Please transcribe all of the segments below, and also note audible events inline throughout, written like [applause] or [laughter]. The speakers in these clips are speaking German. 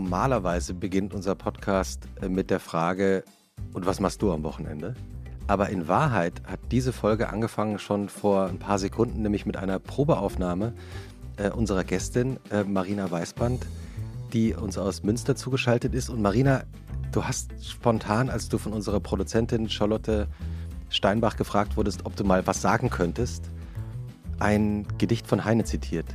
Normalerweise beginnt unser Podcast äh, mit der Frage, und was machst du am Wochenende? Aber in Wahrheit hat diese Folge angefangen schon vor ein paar Sekunden, nämlich mit einer Probeaufnahme äh, unserer Gästin äh, Marina Weißband, die uns aus Münster zugeschaltet ist. Und Marina, du hast spontan, als du von unserer Produzentin Charlotte Steinbach gefragt wurdest, ob du mal was sagen könntest, ein Gedicht von Heine zitiert.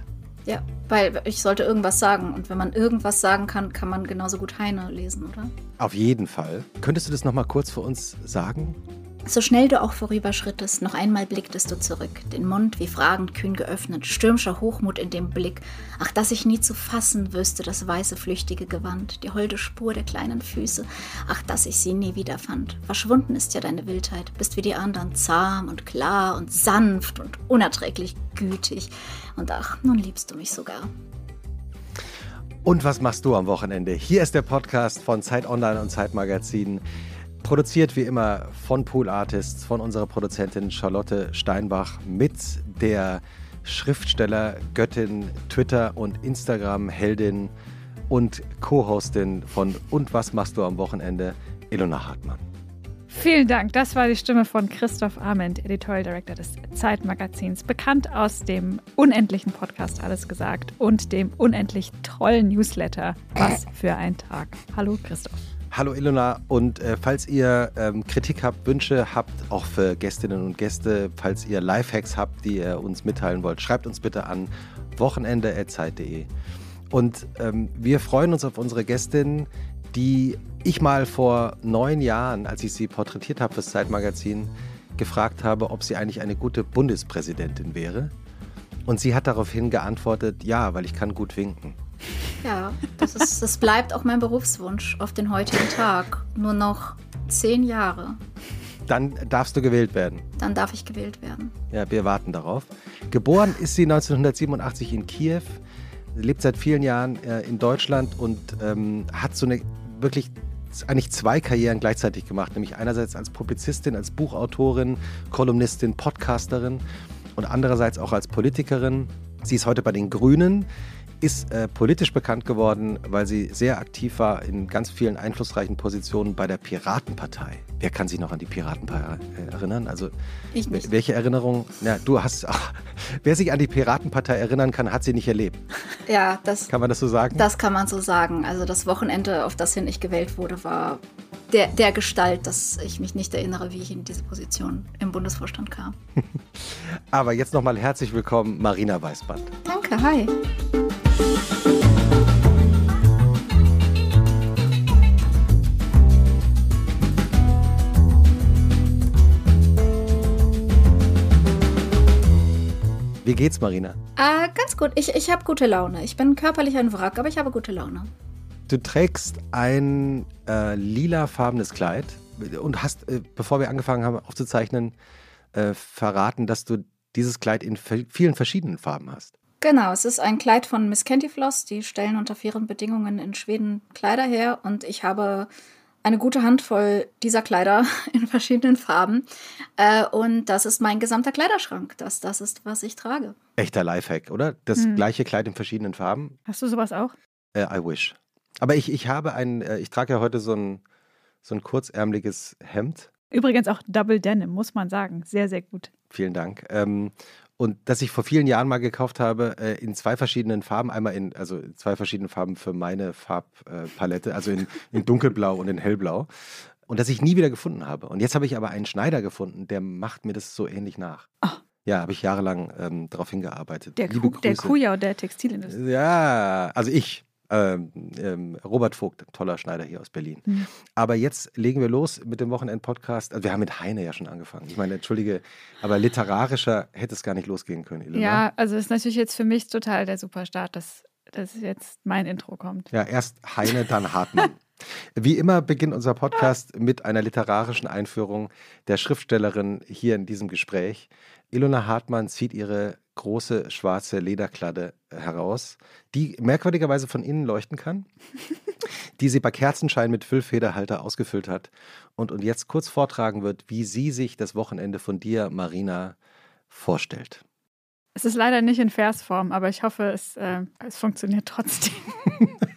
Ja, weil ich sollte irgendwas sagen. Und wenn man irgendwas sagen kann, kann man genauso gut Heine lesen, oder? Auf jeden Fall. Könntest du das nochmal kurz für uns sagen? So schnell du auch vorüberschrittest, noch einmal blicktest du zurück, den Mund wie fragend kühn geöffnet, stürmischer Hochmut in dem Blick. Ach, dass ich nie zu fassen wüsste, das weiße flüchtige Gewand, die holde Spur der kleinen Füße. Ach, dass ich sie nie wiederfand. Verschwunden ist ja deine Wildheit, bist wie die anderen zahm und klar und sanft und unerträglich gütig. Und ach, nun liebst du mich sogar. Und was machst du am Wochenende? Hier ist der Podcast von Zeit Online und Zeit Magazin. Produziert wie immer von Pool Artists, von unserer Produzentin Charlotte Steinbach mit der Schriftsteller, Göttin, Twitter und Instagram-Heldin und Co-Hostin von Und was machst du am Wochenende, Ilona Hartmann. Vielen Dank. Das war die Stimme von Christoph Arment, Editorial Director des Zeitmagazins, bekannt aus dem unendlichen Podcast Alles gesagt und dem unendlich tollen Newsletter Was für ein Tag. Hallo Christoph. Hallo Ilona und äh, falls ihr ähm, Kritik habt, Wünsche habt, auch für Gästinnen und Gäste, falls ihr Lifehacks habt, die ihr uns mitteilen wollt, schreibt uns bitte an wochenende.zeit.de. Und ähm, wir freuen uns auf unsere Gästin, die ich mal vor neun Jahren, als ich sie porträtiert habe fürs Zeitmagazin, gefragt habe, ob sie eigentlich eine gute Bundespräsidentin wäre. Und sie hat daraufhin geantwortet, ja, weil ich kann gut winken. Ja, das, ist, das bleibt auch mein Berufswunsch auf den heutigen Tag. Nur noch zehn Jahre. Dann darfst du gewählt werden. Dann darf ich gewählt werden. Ja, wir warten darauf. Geboren ist sie 1987 in Kiew, lebt seit vielen Jahren äh, in Deutschland und ähm, hat so eine wirklich eigentlich zwei Karrieren gleichzeitig gemacht, nämlich einerseits als Publizistin, als Buchautorin, Kolumnistin, Podcasterin und andererseits auch als Politikerin. Sie ist heute bei den Grünen, ist äh, politisch bekannt geworden, weil sie sehr aktiv war in ganz vielen einflussreichen Positionen bei der Piratenpartei. Wer kann sich noch an die Piratenpartei äh, erinnern? Also ich nicht. welche Erinnerung? Na, du hast. Ach, [laughs] wer sich an die Piratenpartei erinnern kann, hat sie nicht erlebt. Ja, das kann man das so sagen. Das kann man so sagen. Also das Wochenende, auf das hin ich gewählt wurde, war der, der Gestalt, dass ich mich nicht erinnere, wie ich in diese Position im Bundesvorstand kam. [laughs] Aber jetzt nochmal herzlich willkommen, Marina Weißband. Danke, hi. Wie geht's, Marina? Äh, ganz gut. Ich, ich habe gute Laune. Ich bin körperlich ein Wrack, aber ich habe gute Laune. Du trägst ein äh, lilafarbenes Kleid und hast, äh, bevor wir angefangen haben aufzuzeichnen, äh, verraten, dass du dieses Kleid in vielen verschiedenen Farben hast. Genau, es ist ein Kleid von Miss Candyfloss. Die stellen unter fairen Bedingungen in Schweden Kleider her und ich habe eine gute Handvoll dieser Kleider [laughs] in verschiedenen Farben. Äh, und das ist mein gesamter Kleiderschrank. Das, das ist, was ich trage. Echter Lifehack, oder? Das hm. gleiche Kleid in verschiedenen Farben. Hast du sowas auch? Äh, I wish. Aber ich, ich habe ein, äh, ich trage ja heute so ein, so ein kurzärmeliges Hemd. Übrigens auch Double Denim, muss man sagen. Sehr, sehr gut. Vielen Dank. Ähm, und das ich vor vielen Jahren mal gekauft habe, äh, in zwei verschiedenen Farben, einmal in, also zwei verschiedene Farben für meine Farbpalette, äh, also in, in dunkelblau und in hellblau. Und das ich nie wieder gefunden habe. Und jetzt habe ich aber einen Schneider gefunden, der macht mir das so ähnlich nach. Oh. Ja, habe ich jahrelang ähm, darauf hingearbeitet. Der, Kuh, der Kujau der Textilindustrie. Ja, also ich. Ähm, ähm, Robert Vogt, toller Schneider hier aus Berlin. Mhm. Aber jetzt legen wir los mit dem Wochenend-Podcast. Also wir haben mit Heine ja schon angefangen. Ich meine, entschuldige, aber literarischer hätte es gar nicht losgehen können. Ilona. Ja, also ist natürlich jetzt für mich total der Superstart, dass, dass jetzt mein Intro kommt. Ja, erst Heine, dann Hartmann. [laughs] Wie immer beginnt unser Podcast mit einer literarischen Einführung der Schriftstellerin hier in diesem Gespräch. Ilona Hartmann zieht ihre große schwarze Lederkladde äh, heraus, die merkwürdigerweise von innen leuchten kann, [laughs] die sie bei Kerzenschein mit Füllfederhalter ausgefüllt hat und, und jetzt kurz vortragen wird, wie sie sich das Wochenende von dir, Marina, vorstellt. Es ist leider nicht in Versform, aber ich hoffe, es, äh, es funktioniert trotzdem. [laughs]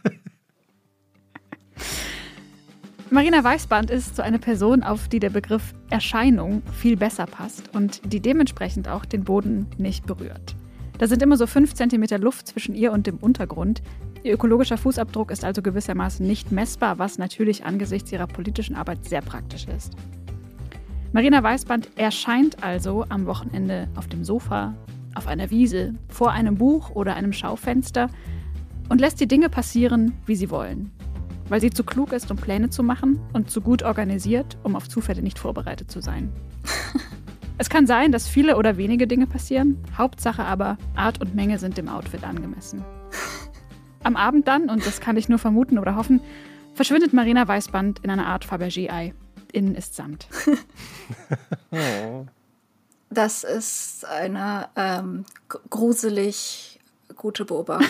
Marina Weißband ist so eine Person, auf die der Begriff Erscheinung viel besser passt und die dementsprechend auch den Boden nicht berührt. Da sind immer so fünf Zentimeter Luft zwischen ihr und dem Untergrund. Ihr ökologischer Fußabdruck ist also gewissermaßen nicht messbar, was natürlich angesichts ihrer politischen Arbeit sehr praktisch ist. Marina Weißband erscheint also am Wochenende auf dem Sofa, auf einer Wiese, vor einem Buch oder einem Schaufenster und lässt die Dinge passieren, wie sie wollen weil sie zu klug ist, um Pläne zu machen und zu gut organisiert, um auf Zufälle nicht vorbereitet zu sein. [laughs] es kann sein, dass viele oder wenige Dinge passieren, Hauptsache aber, Art und Menge sind dem Outfit angemessen. [laughs] Am Abend dann, und das kann ich nur vermuten oder hoffen, verschwindet Marina Weißband in einer Art Fabergé-Ei. Innen ist Samt. [laughs] Das ist eine ähm, gruselig gute Beobachtung.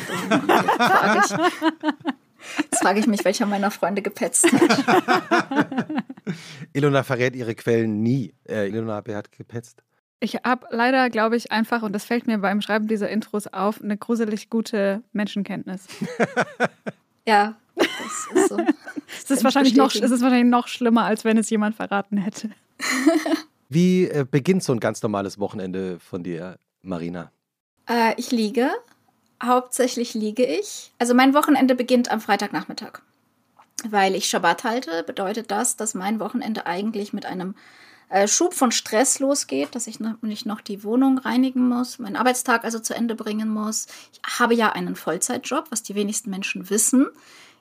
Jetzt frage ich, mich, welcher meiner Freunde gepetzt hat. [laughs] Ilona verrät ihre Quellen nie. Äh, Ilona, wer hat gepetzt? Ich habe leider, glaube ich, einfach, und das fällt mir beim Schreiben dieser Intros auf, eine gruselig gute Menschenkenntnis. [laughs] ja, das ist so. [laughs] es, ist wahrscheinlich noch, es ist wahrscheinlich noch schlimmer, als wenn es jemand verraten hätte. Wie äh, beginnt so ein ganz normales Wochenende von dir, Marina? Äh, ich liege Hauptsächlich liege ich. Also mein Wochenende beginnt am Freitagnachmittag. Weil ich Schabbat halte, bedeutet das, dass mein Wochenende eigentlich mit einem äh, Schub von Stress losgeht, dass ich nicht noch die Wohnung reinigen muss, meinen Arbeitstag also zu Ende bringen muss. Ich habe ja einen Vollzeitjob, was die wenigsten Menschen wissen.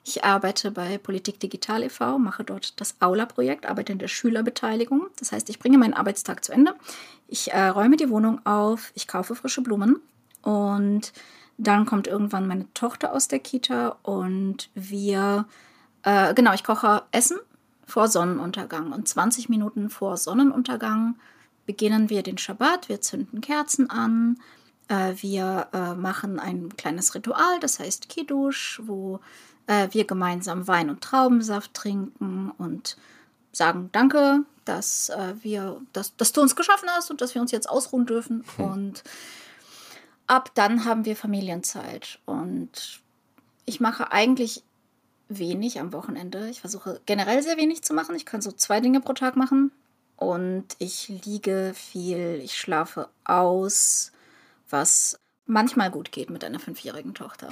Ich arbeite bei Politik Digital e.V., mache dort das Aula-Projekt, arbeite in der Schülerbeteiligung. Das heißt, ich bringe meinen Arbeitstag zu Ende. Ich äh, räume die Wohnung auf, ich kaufe frische Blumen und dann kommt irgendwann meine Tochter aus der Kita und wir, äh, genau, ich koche Essen vor Sonnenuntergang. Und 20 Minuten vor Sonnenuntergang beginnen wir den Schabbat. Wir zünden Kerzen an. Äh, wir äh, machen ein kleines Ritual, das heißt Kiddush, wo äh, wir gemeinsam Wein und Traubensaft trinken und sagen Danke, dass äh, wir, dass, dass du uns geschaffen hast und dass wir uns jetzt ausruhen dürfen. Hm. Und ab dann haben wir Familienzeit und ich mache eigentlich wenig am Wochenende. Ich versuche generell sehr wenig zu machen. Ich kann so zwei Dinge pro Tag machen und ich liege viel, ich schlafe aus, was manchmal gut geht mit einer fünfjährigen Tochter.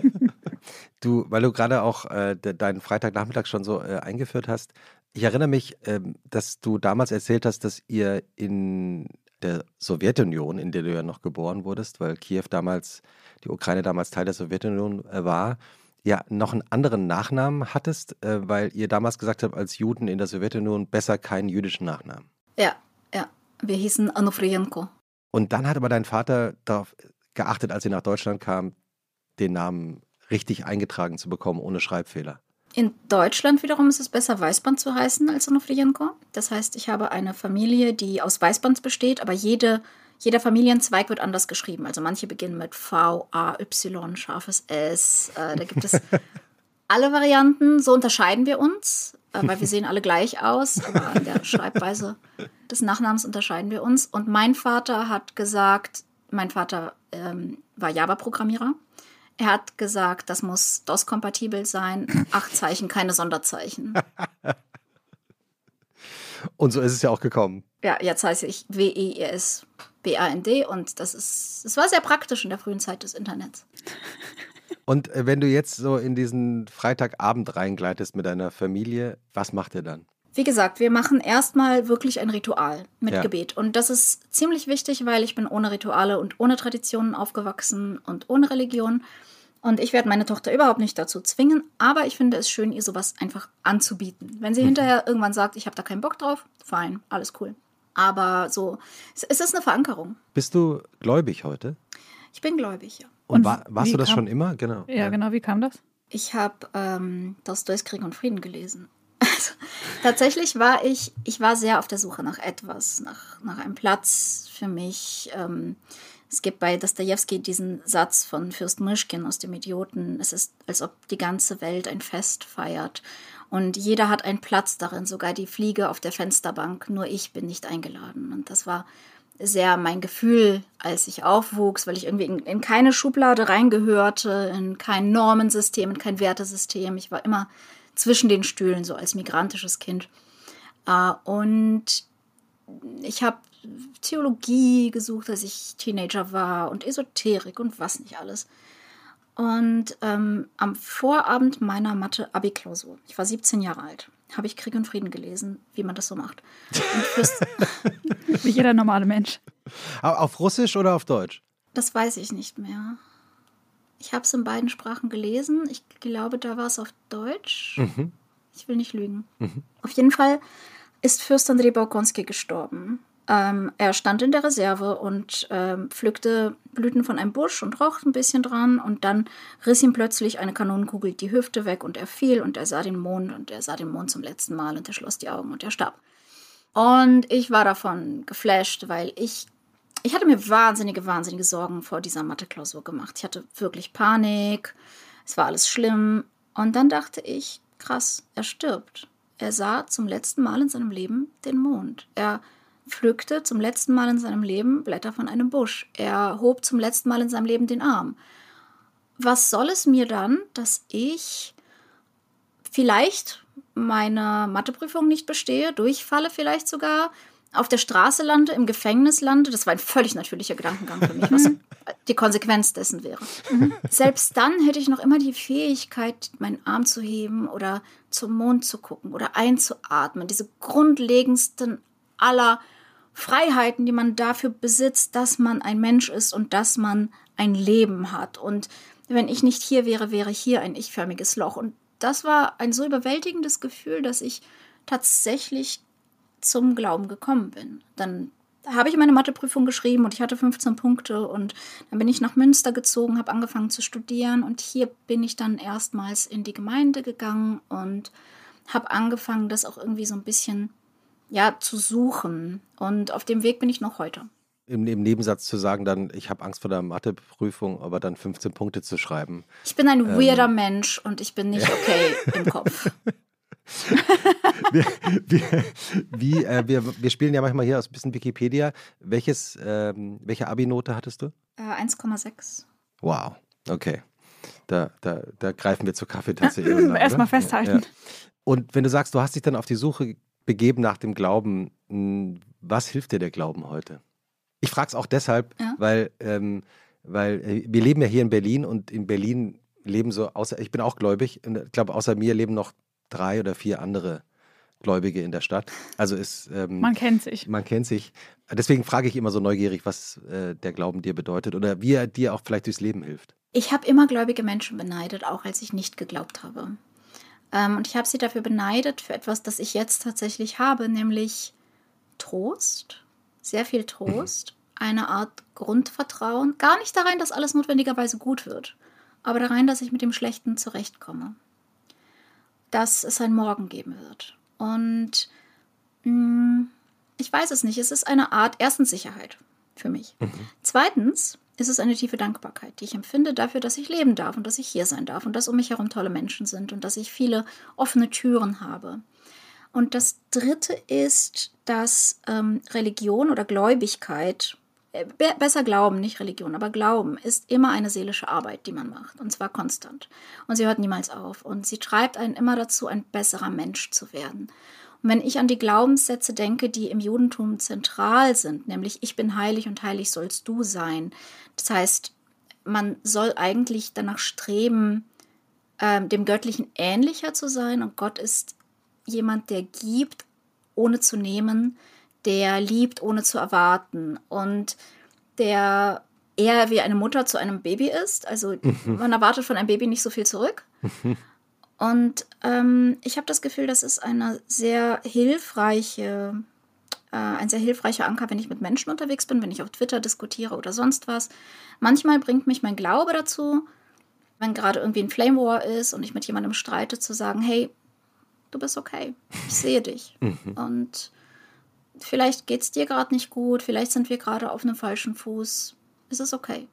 [laughs] du, weil du gerade auch äh, deinen Freitagnachmittag schon so äh, eingeführt hast, ich erinnere mich, äh, dass du damals erzählt hast, dass ihr in der Sowjetunion, in der du ja noch geboren wurdest, weil Kiew damals, die Ukraine damals Teil der Sowjetunion äh, war, ja noch einen anderen Nachnamen hattest, äh, weil ihr damals gesagt habt, als Juden in der Sowjetunion besser keinen jüdischen Nachnamen. Ja, ja. Wir hießen Anufrienko. Und dann hat aber dein Vater darauf geachtet, als sie nach Deutschland kam, den Namen richtig eingetragen zu bekommen, ohne Schreibfehler. In Deutschland wiederum ist es besser, Weißband zu heißen als Onofrienko. Das heißt, ich habe eine Familie, die aus Weißband besteht, aber jede, jeder Familienzweig wird anders geschrieben. Also manche beginnen mit V, A, Y, scharfes S. Äh, da gibt es [laughs] alle Varianten. So unterscheiden wir uns, äh, weil wir sehen alle gleich aus, aber an der Schreibweise des Nachnamens unterscheiden wir uns. Und mein Vater hat gesagt, mein Vater ähm, war Java-Programmierer. Er hat gesagt, das muss DOS-kompatibel sein. Acht Zeichen, keine Sonderzeichen. [laughs] Und so ist es ja auch gekommen. Ja, jetzt heiße ich W-E-S-B-A-N-D und das ist, es war sehr praktisch in der frühen Zeit des Internets. Und äh, wenn du jetzt so in diesen Freitagabend reingleitest mit deiner Familie, was macht ihr dann? Wie gesagt, wir machen erstmal wirklich ein Ritual mit ja. Gebet. Und das ist ziemlich wichtig, weil ich bin ohne Rituale und ohne Traditionen aufgewachsen und ohne Religion. Und ich werde meine Tochter überhaupt nicht dazu zwingen, aber ich finde es schön, ihr sowas einfach anzubieten. Wenn sie mhm. hinterher irgendwann sagt, ich habe da keinen Bock drauf, fein, alles cool. Aber so, es ist eine Verankerung. Bist du gläubig heute? Ich bin gläubig, ja. Und, Und war, warst du das kam, schon immer? Genau. Ja, ja, genau. Wie kam das? Ich habe ähm, Dostoevs Krieg und Frieden gelesen. [laughs] Also, tatsächlich war ich, ich war sehr auf der Suche nach etwas, nach, nach einem Platz für mich. Ähm, es gibt bei Dostoevsky diesen Satz von Fürst Mischkin aus dem Idioten. Es ist, als ob die ganze Welt ein Fest feiert. Und jeder hat einen Platz darin, sogar die Fliege auf der Fensterbank. Nur ich bin nicht eingeladen. Und das war sehr mein Gefühl, als ich aufwuchs, weil ich irgendwie in, in keine Schublade reingehörte, in kein Normensystem, in kein Wertesystem. Ich war immer zwischen den Stühlen, so als migrantisches Kind. Äh, und ich habe Theologie gesucht, als ich Teenager war und Esoterik und was nicht alles. Und ähm, am Vorabend meiner Mathe-Abi-Klausur, ich war 17 Jahre alt, habe ich Krieg und Frieden gelesen, wie man das so macht. [laughs] wie jeder normale Mensch. Auf Russisch oder auf Deutsch? Das weiß ich nicht mehr. Ich habe es in beiden Sprachen gelesen. Ich glaube, da war es auf Deutsch. Mhm. Ich will nicht lügen. Mhm. Auf jeden Fall ist Fürst Andrei Baukonski gestorben. Ähm, er stand in der Reserve und ähm, pflückte Blüten von einem Busch und roch ein bisschen dran und dann riss ihm plötzlich eine Kanonenkugel die Hüfte weg und er fiel und er sah den Mond und er sah den Mond zum letzten Mal und er schloss die Augen und er starb. Und ich war davon geflasht, weil ich ich hatte mir wahnsinnige, wahnsinnige Sorgen vor dieser Mathe-Klausur gemacht. Ich hatte wirklich Panik. Es war alles schlimm. Und dann dachte ich, krass, er stirbt. Er sah zum letzten Mal in seinem Leben den Mond. Er pflückte zum letzten Mal in seinem Leben Blätter von einem Busch. Er hob zum letzten Mal in seinem Leben den Arm. Was soll es mir dann, dass ich vielleicht meine Matheprüfung nicht bestehe, durchfalle vielleicht sogar, auf der Straße lande, im Gefängnis lande, das war ein völlig natürlicher Gedankengang für mich, was die Konsequenz dessen wäre. Mhm. Selbst dann hätte ich noch immer die Fähigkeit, meinen Arm zu heben oder zum Mond zu gucken oder einzuatmen. Diese grundlegendsten aller Freiheiten, die man dafür besitzt, dass man ein Mensch ist und dass man ein Leben hat. Und wenn ich nicht hier wäre, wäre hier ein ich-förmiges Loch. Und das war ein so überwältigendes Gefühl, dass ich tatsächlich zum Glauben gekommen bin. Dann habe ich meine Matheprüfung geschrieben und ich hatte 15 Punkte und dann bin ich nach Münster gezogen, habe angefangen zu studieren und hier bin ich dann erstmals in die Gemeinde gegangen und habe angefangen, das auch irgendwie so ein bisschen ja zu suchen und auf dem Weg bin ich noch heute. Im, im Nebensatz zu sagen, dann ich habe Angst vor der Matheprüfung, aber dann 15 Punkte zu schreiben. Ich bin ein ähm, weirder Mensch und ich bin nicht okay [laughs] im Kopf. wir, wir, wie, äh, wir, wir spielen ja manchmal hier aus ein bisschen Wikipedia. Welches, ähm, welche Abi-Note hattest du? Äh, 1,6. Wow, okay. Da, da, da greifen wir zur Kaffeetasse. [laughs] Erstmal festhalten. Ja. Und wenn du sagst, du hast dich dann auf die Suche begeben nach dem Glauben, hm, was hilft dir der Glauben heute? Ich frage es auch deshalb, ja. weil, ähm, weil äh, wir leben ja hier in Berlin und in Berlin leben so, außer ich bin auch gläubig, ich glaube, außer mir leben noch drei oder vier andere Gläubige in der Stadt. Also ist ähm, man kennt sich. Man kennt sich. Deswegen frage ich immer so neugierig, was äh, der Glauben dir bedeutet oder wie er dir auch vielleicht durchs Leben hilft. Ich habe immer gläubige Menschen beneidet, auch als ich nicht geglaubt habe. Ähm, und ich habe sie dafür beneidet für etwas, das ich jetzt tatsächlich habe, nämlich Trost, sehr viel Trost, mhm. eine Art Grundvertrauen. Gar nicht darein, dass alles notwendigerweise gut wird, aber darein, dass ich mit dem Schlechten zurechtkomme dass es ein Morgen geben wird. Und mh, mm, ich weiß es nicht, es ist eine Art erstens Sicherheit für mich. Mhm. Zweitens ist es eine tiefe Dankbarkeit, die ich empfinde dafür, dass ich leben darf und dass ich hier sein darf und dass um mich herum tolle Menschen sind und dass ich viele offene Türen habe. Und das Dritte ist, dass ähm, Religion oder Gläubigkeit äh, besser glauben, nicht Religion, aber Glauben ist immer eine seelische Arbeit, die man macht. Und zwar konstant. Und sie hört niemals auf. Und sie treibt einen immer dazu, ein besserer Mensch zu werden. Und wenn ich an die Glaubenssätze denke, die im Judentum zentral sind, nämlich ich bin heilig und heilig sollst du sein. Das heißt, man soll eigentlich danach streben, ähm, dem Göttlichen ähnlicher zu sein. Und Gott ist jemand, der gibt, ohne zu nehmen der liebt, ohne zu erwarten und der eher wie eine Mutter zu einem Baby ist. Also mhm. man erwartet von einem Baby nicht so viel zurück. [laughs] Und ähm, ich habe das Gefühl, das ist eine sehr hilfreiche, äh, ein sehr hilfreicher Anker, wenn ich mit Menschen unterwegs bin, wenn ich auf Twitter diskutiere oder sonst was. Manchmal bringt mich mein Glaube dazu, wenn gerade irgendwie ein Flame War ist und ich mit jemandem streite, zu sagen, hey, du bist okay, ich sehe dich. [laughs] Mhm. Und vielleicht geht es dir gerade nicht gut, vielleicht sind wir gerade auf einem falschen Fuß. Ist es okay.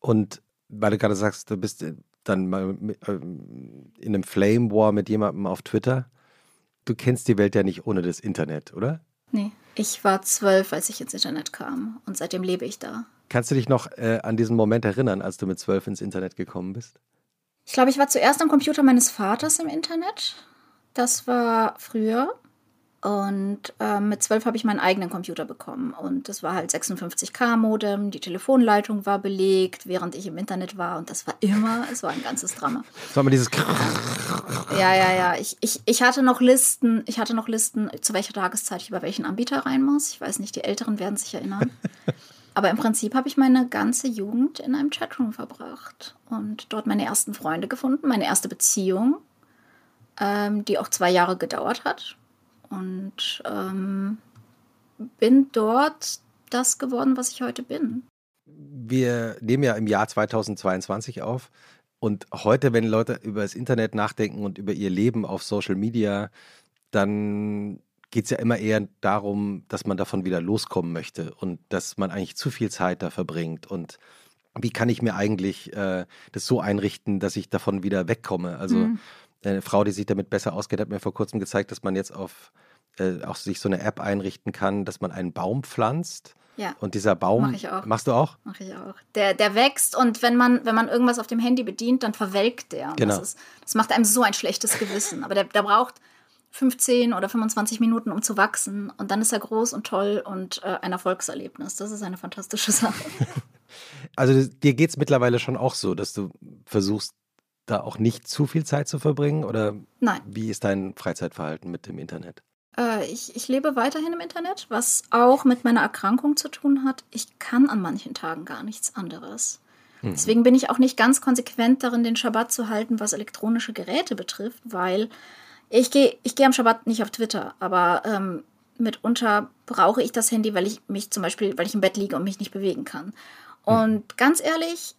Und weil du gerade sagst, du bist dann mal äh, in einem Flame War mit jemandem auf Twitter. Du kennst die Welt ja nicht ohne das Internet, oder? Nee, ich war zwölf, als ich ins Internet kam und seitdem lebe ich da. Kannst du dich noch äh, an diesen Moment erinnern, als du mit zwölf ins Internet gekommen bist? Ich glaube, ich war zuerst am Computer meines Vaters im Internet Das war früher. Und äh, mit zwölf habe ich meinen eigenen Computer bekommen. Und das war halt 56K-Modem, die Telefonleitung war belegt, während ich im Internet war. Und das war immer, [laughs] es war ein ganzes Drama. Das war immer dieses. Ja, ja, ja. Ich, ich, ich hatte noch Listen, ich hatte noch Listen, zu welcher Tageszeit ich über welchen Anbieter rein muss. Ich weiß nicht, die Älteren werden sich erinnern. [laughs] Aber im Prinzip habe ich meine ganze Jugend in einem Chatroom verbracht und dort meine ersten Freunde gefunden, meine erste Beziehung, ähm, die auch zwei Jahre gedauert hat und ähm, bin dort das geworden, was ich heute bin. Wir nehmen ja im Jahr 2022 auf. Und heute, wenn Leute über das Internet nachdenken und über ihr Leben auf Social Media, dann geht es ja immer eher darum, dass man davon wieder loskommen möchte und dass man eigentlich zu viel Zeit da verbringt. Und wie kann ich mir eigentlich äh, das so einrichten, dass ich davon wieder wegkomme? Also mhm. Eine Frau, die sich damit besser ausgeht, hat mir vor kurzem gezeigt, dass man jetzt auf äh, auch sich so eine App einrichten kann, dass man einen Baum pflanzt. Ja. Und dieser Baum. Mach ich auch. Machst du auch? Mach ich auch. Der, der wächst und wenn man, wenn man irgendwas auf dem Handy bedient, dann verwelkt der. Genau. Das, ist, das macht einem so ein schlechtes Gewissen. Aber der, der braucht 15 oder 25 Minuten, um zu wachsen. Und dann ist er groß und toll und äh, ein Erfolgserlebnis. Das ist eine fantastische Sache. [laughs] Also dir geht es mittlerweile schon auch so, dass du versuchst, da auch nicht zu viel Zeit zu verbringen? Oder Nein. wie ist dein Freizeitverhalten mit dem Internet? Äh, ich, ich lebe weiterhin im Internet, was auch mit meiner Erkrankung zu tun hat. Ich kann an manchen Tagen gar nichts anderes. Mhm. Deswegen bin ich auch nicht ganz konsequent darin, den Schabbat zu halten, was elektronische Geräte betrifft, weil ich gehe ich geh am Schabbat nicht auf Twitter, aber ähm, mitunter brauche ich das Handy, weil ich mich zum Beispiel, weil ich im Bett liege und mich nicht bewegen kann. Und mhm. ganz ehrlich,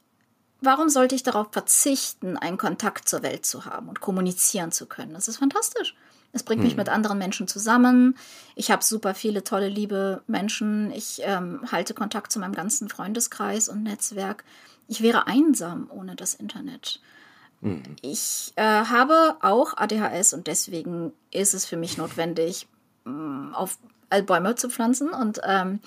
warum sollte ich darauf verzichten, einen Kontakt zur Welt zu haben und kommunizieren zu können? Das ist fantastisch. Es bringt mich hm. mit anderen Menschen zusammen. Ich habe super viele tolle, liebe Menschen. Ich ähm, halte Kontakt zu meinem ganzen Freundeskreis und Netzwerk. Ich wäre einsam ohne das Internet. Hm. Ich äh, habe auch ADHS und deswegen ist es für mich notwendig, mm, auf Bäume zu pflanzen und ähm,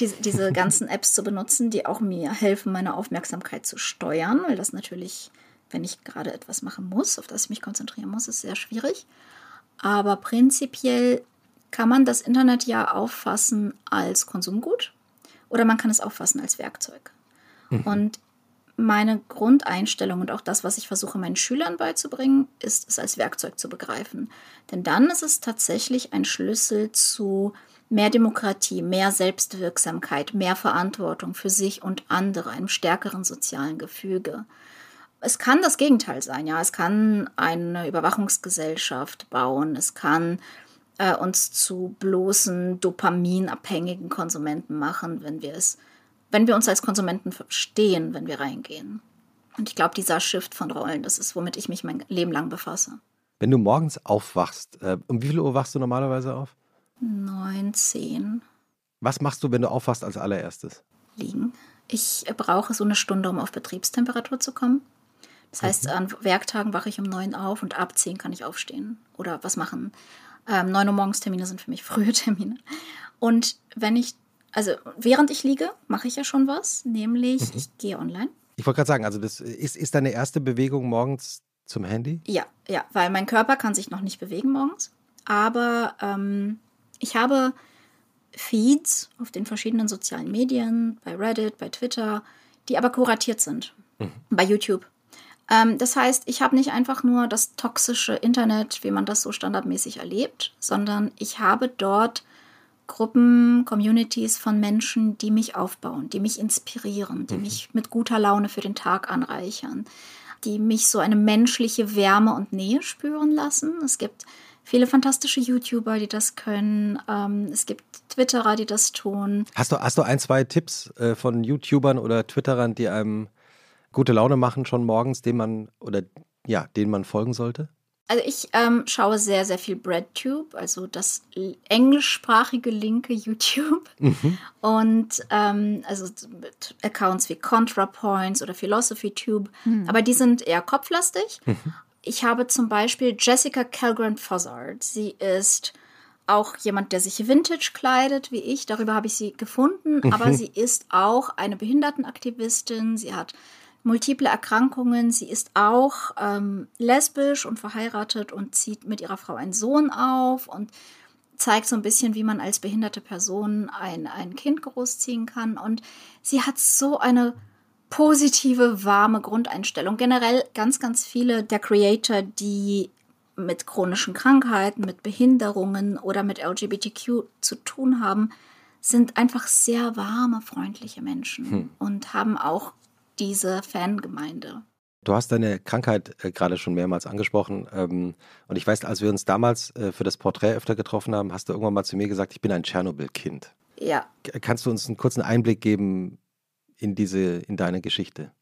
die, diese [laughs] ganzen Apps zu benutzen, die auch mir helfen, meine Aufmerksamkeit zu steuern, weil das natürlich, wenn ich gerade etwas machen muss, auf das ich mich konzentrieren muss, ist sehr schwierig. Aber prinzipiell kann man das Internet ja auffassen als Konsumgut oder man kann es auffassen als Werkzeug. Mhm. Und meine Grundeinstellung und auch das, was ich versuche meinen Schülern beizubringen, ist es als Werkzeug zu begreifen. Denn dann ist es tatsächlich ein Schlüssel zu mehr Demokratie, mehr Selbstwirksamkeit, mehr Verantwortung für sich und andere, einem stärkeren sozialen Gefüge. Es kann das Gegenteil sein, ja. Es kann eine Überwachungsgesellschaft bauen, es kann äh, uns zu bloßen dopaminabhängigen Konsumenten machen, wenn wir es, wenn wir uns als Konsumenten verstehen, wenn wir reingehen. Und ich glaube, dieser Shift von Rollen, das ist, womit ich mich mein Leben lang befasse. Wenn du morgens aufwachst, äh, um wie viel Uhr wachst du normalerweise auf? Neun, zehn. Was machst du, wenn du aufwachst als allererstes? Liegen. Ich brauche so eine Stunde, um auf Betriebstemperatur zu kommen. Das heißt, mhm. an Werktagen wache ich um neun auf und ab zehn kann ich aufstehen oder was machen. Ähm, 9 Uhr morgens Termine sind für mich frühe Termine. Und wenn ich, also während ich liege, mache ich ja schon was, nämlich mhm. ich gehe online. Ich wollte gerade sagen, also das ist, ist deine erste Bewegung morgens zum Handy? Ja, ja, weil mein Körper kann sich noch nicht bewegen morgens. Aber ähm, ich habe Feeds auf den verschiedenen sozialen Medien, bei Reddit, bei Twitter, die aber kuratiert sind. Mhm. Bei YouTube. Ähm, das heißt, ich habe nicht einfach nur das toxische Internet, wie man das so standardmäßig erlebt, sondern ich habe dort Gruppen, Communities von Menschen, die mich aufbauen, die mich inspirieren, die mhm. mich mit guter Laune für den Tag anreichern, die mich so eine menschliche Wärme und Nähe spüren lassen. Es gibt viele fantastische YouTuber, die das können. Ähm, es gibt Twitterer, die das tun. Hast du, hast du ein, zwei Tipps äh, von YouTubern oder Twitterern, die einem gute Laune machen schon morgens, den man oder ja, denen man folgen sollte? Also ich ähm, schaue sehr, sehr viel BreadTube, also das englischsprachige linke YouTube. Mhm. Und ähm, also mit Accounts wie ContraPoints oder PhilosophyTube. Mhm. Aber die sind eher kopflastig. Mhm. Ich habe zum Beispiel Jessica Calgrant Fozzard. Sie ist auch jemand, der sich vintage kleidet, wie ich. Darüber habe ich sie gefunden. [laughs] Aber sie ist auch eine Behindertenaktivistin. Sie hat multiple Erkrankungen. Sie ist auch ähm, lesbisch und verheiratet und zieht mit ihrer Frau einen Sohn auf und zeigt so ein bisschen, wie man als behinderte Person ein, ein Kind großziehen kann. Und sie hat so eine positive, warme Grundeinstellung. Generell ganz, ganz viele der Creator, die mit chronischen Krankheiten, mit Behinderungen oder mit LGBTQ zu tun haben, sind einfach sehr warme, freundliche Menschen hm. und haben auch diese Fangemeinde. Du hast deine Krankheit äh, gerade schon mehrmals angesprochen. Ähm, und ich weiß, als wir uns damals äh, für das Porträt öfter getroffen haben, hast du irgendwann mal zu mir gesagt, ich bin ein Tschernobyl-Kind. Ja. Kannst du uns einen kurzen Einblick geben in diese, in deine Geschichte?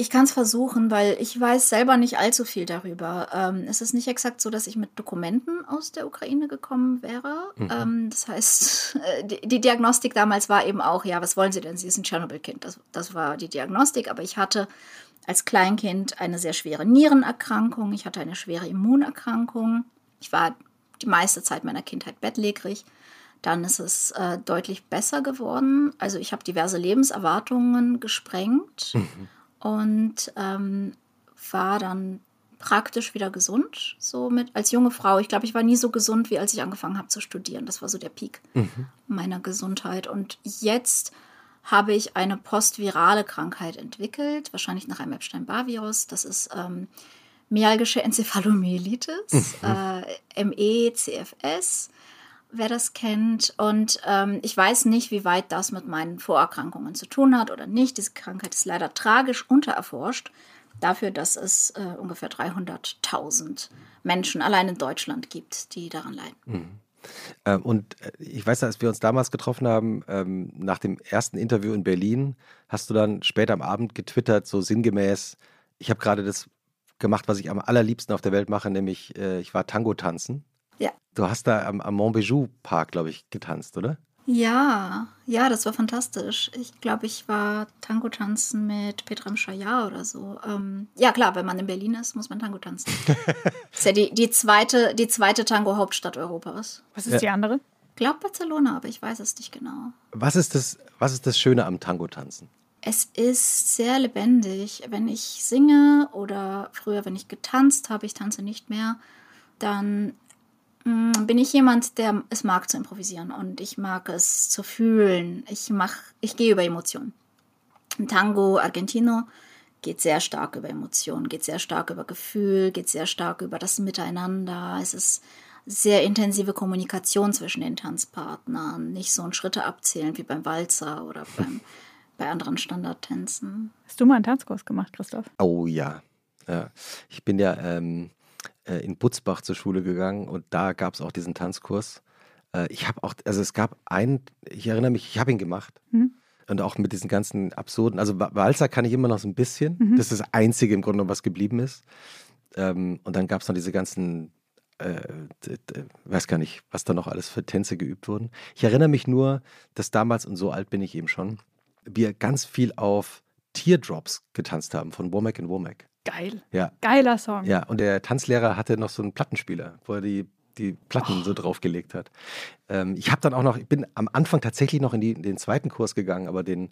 Ich kann es versuchen, weil ich weiß selber nicht allzu viel darüber. Ähm, es ist nicht exakt so, dass ich mit Dokumenten aus der Ukraine gekommen wäre. Mhm. Ähm, das heißt, [laughs] die, die, Diagnostik damals war eben auch, ja, was wollen Sie denn? Sie ist ein Tschernobyl-Kind. Das, das war die Diagnostik, aber ich hatte als Kleinkind eine sehr schwere Nierenerkrankung. Ich hatte eine schwere Immunerkrankung. Ich war die meiste Zeit meiner Kindheit bettlägerig. Dann ist es äh, deutlich besser geworden. Also ich habe diverse Lebenserwartungen gesprengt. Mhm und ähm, war dann praktisch wieder gesund, so mit als junge Frau. Ich glaube, ich war nie so gesund, wie als ich angefangen habe zu studieren. Das war so der Peak mhm. meiner Gesundheit. Und jetzt habe ich eine postvirale Krankheit entwickelt, wahrscheinlich nach einem Epstein-Barr-Virus. Das ist ähm, myalgische Enzephalomyelitis, mhm. äh, ME-CFS wer das kennt. Und ähm, ich weiß nicht, wie weit das mit meinen Vorerkrankungen zu tun hat oder nicht. Diese Krankheit ist leider tragisch untererforscht. Dafür, dass es äh, ungefähr 300.000 Menschen allein in Deutschland gibt, die daran leiden. Mhm. Ähm, und äh, ich weiß, als wir uns damals getroffen haben, ähm, nach dem ersten Interview in Berlin, hast du dann später am Abend getwittert, so sinngemäß, ich habe gerade das gemacht, was ich am allerliebsten auf der Welt mache, nämlich äh, ich war Tango tanzen. Ja. Du hast da am, am Montbijou Park, glaube ich, getanzt, oder? Ja, ja, das war fantastisch. Ich glaube, ich war Tango tanzen mit Petram Shayar oder so. Ähm, ja, klar, wenn man in Berlin ist, muss man Tango tanzen. das [laughs] ist ja die, die zweite, die zweite Tango-Hauptstadt Europas. Was ist ja. die andere? Ich glaube Barcelona, aber ich weiß es nicht genau. Was ist das, was ist das Schöne am Tango-Tanzen? Es ist sehr lebendig. Wenn ich singe oder früher, wenn ich getanzt habe, ich tanze nicht mehr, dann bin ich jemand, der es mag zu improvisieren und ich mag es zu fühlen. Ich mach, ich gehe über Emotionen. Ein Tango Argentino geht sehr stark über Emotionen, geht sehr stark über Gefühl, geht sehr stark über das Miteinander. Es ist sehr intensive Kommunikation zwischen den Tanzpartnern, nicht so ein Schritte abzählen wie beim Walzer oder [laughs] beim, bei anderen Standardtänzen. Hast du mal einen Tanzkurs gemacht, Christoph? Oh ja. ja. Ich bin ja ähm, äh, in Butzbach zur Schule gegangen und da gab es auch diesen Tanzkurs. Äh, ich habe auch, also es gab einen, ich erinnere mich, ich habe ihn gemacht. Mhm. Und auch mit diesen ganzen absurden, also Walzer kann ich immer noch so ein bisschen. Mhm. Das ist das Einzige im Grunde, was geblieben ist. Ähm, und dann gab es noch diese ganzen äh, weiß gar nicht, was da noch alles für Tänze geübt wurden. Ich erinnere mich nur, dass damals, und so alt bin ich eben schon, wir ganz viel auf Teardrops getanzt haben von Womack und Womack. Geil. Ja. Geiler Song. Ja, und der Tanzlehrer hatte noch so einen Plattenspieler, wo er die, die Platten oh. so draufgelegt hat. Ähm, ich habe dann auch noch, ich bin am Anfang tatsächlich noch in, die, in den zweiten Kurs gegangen, aber den,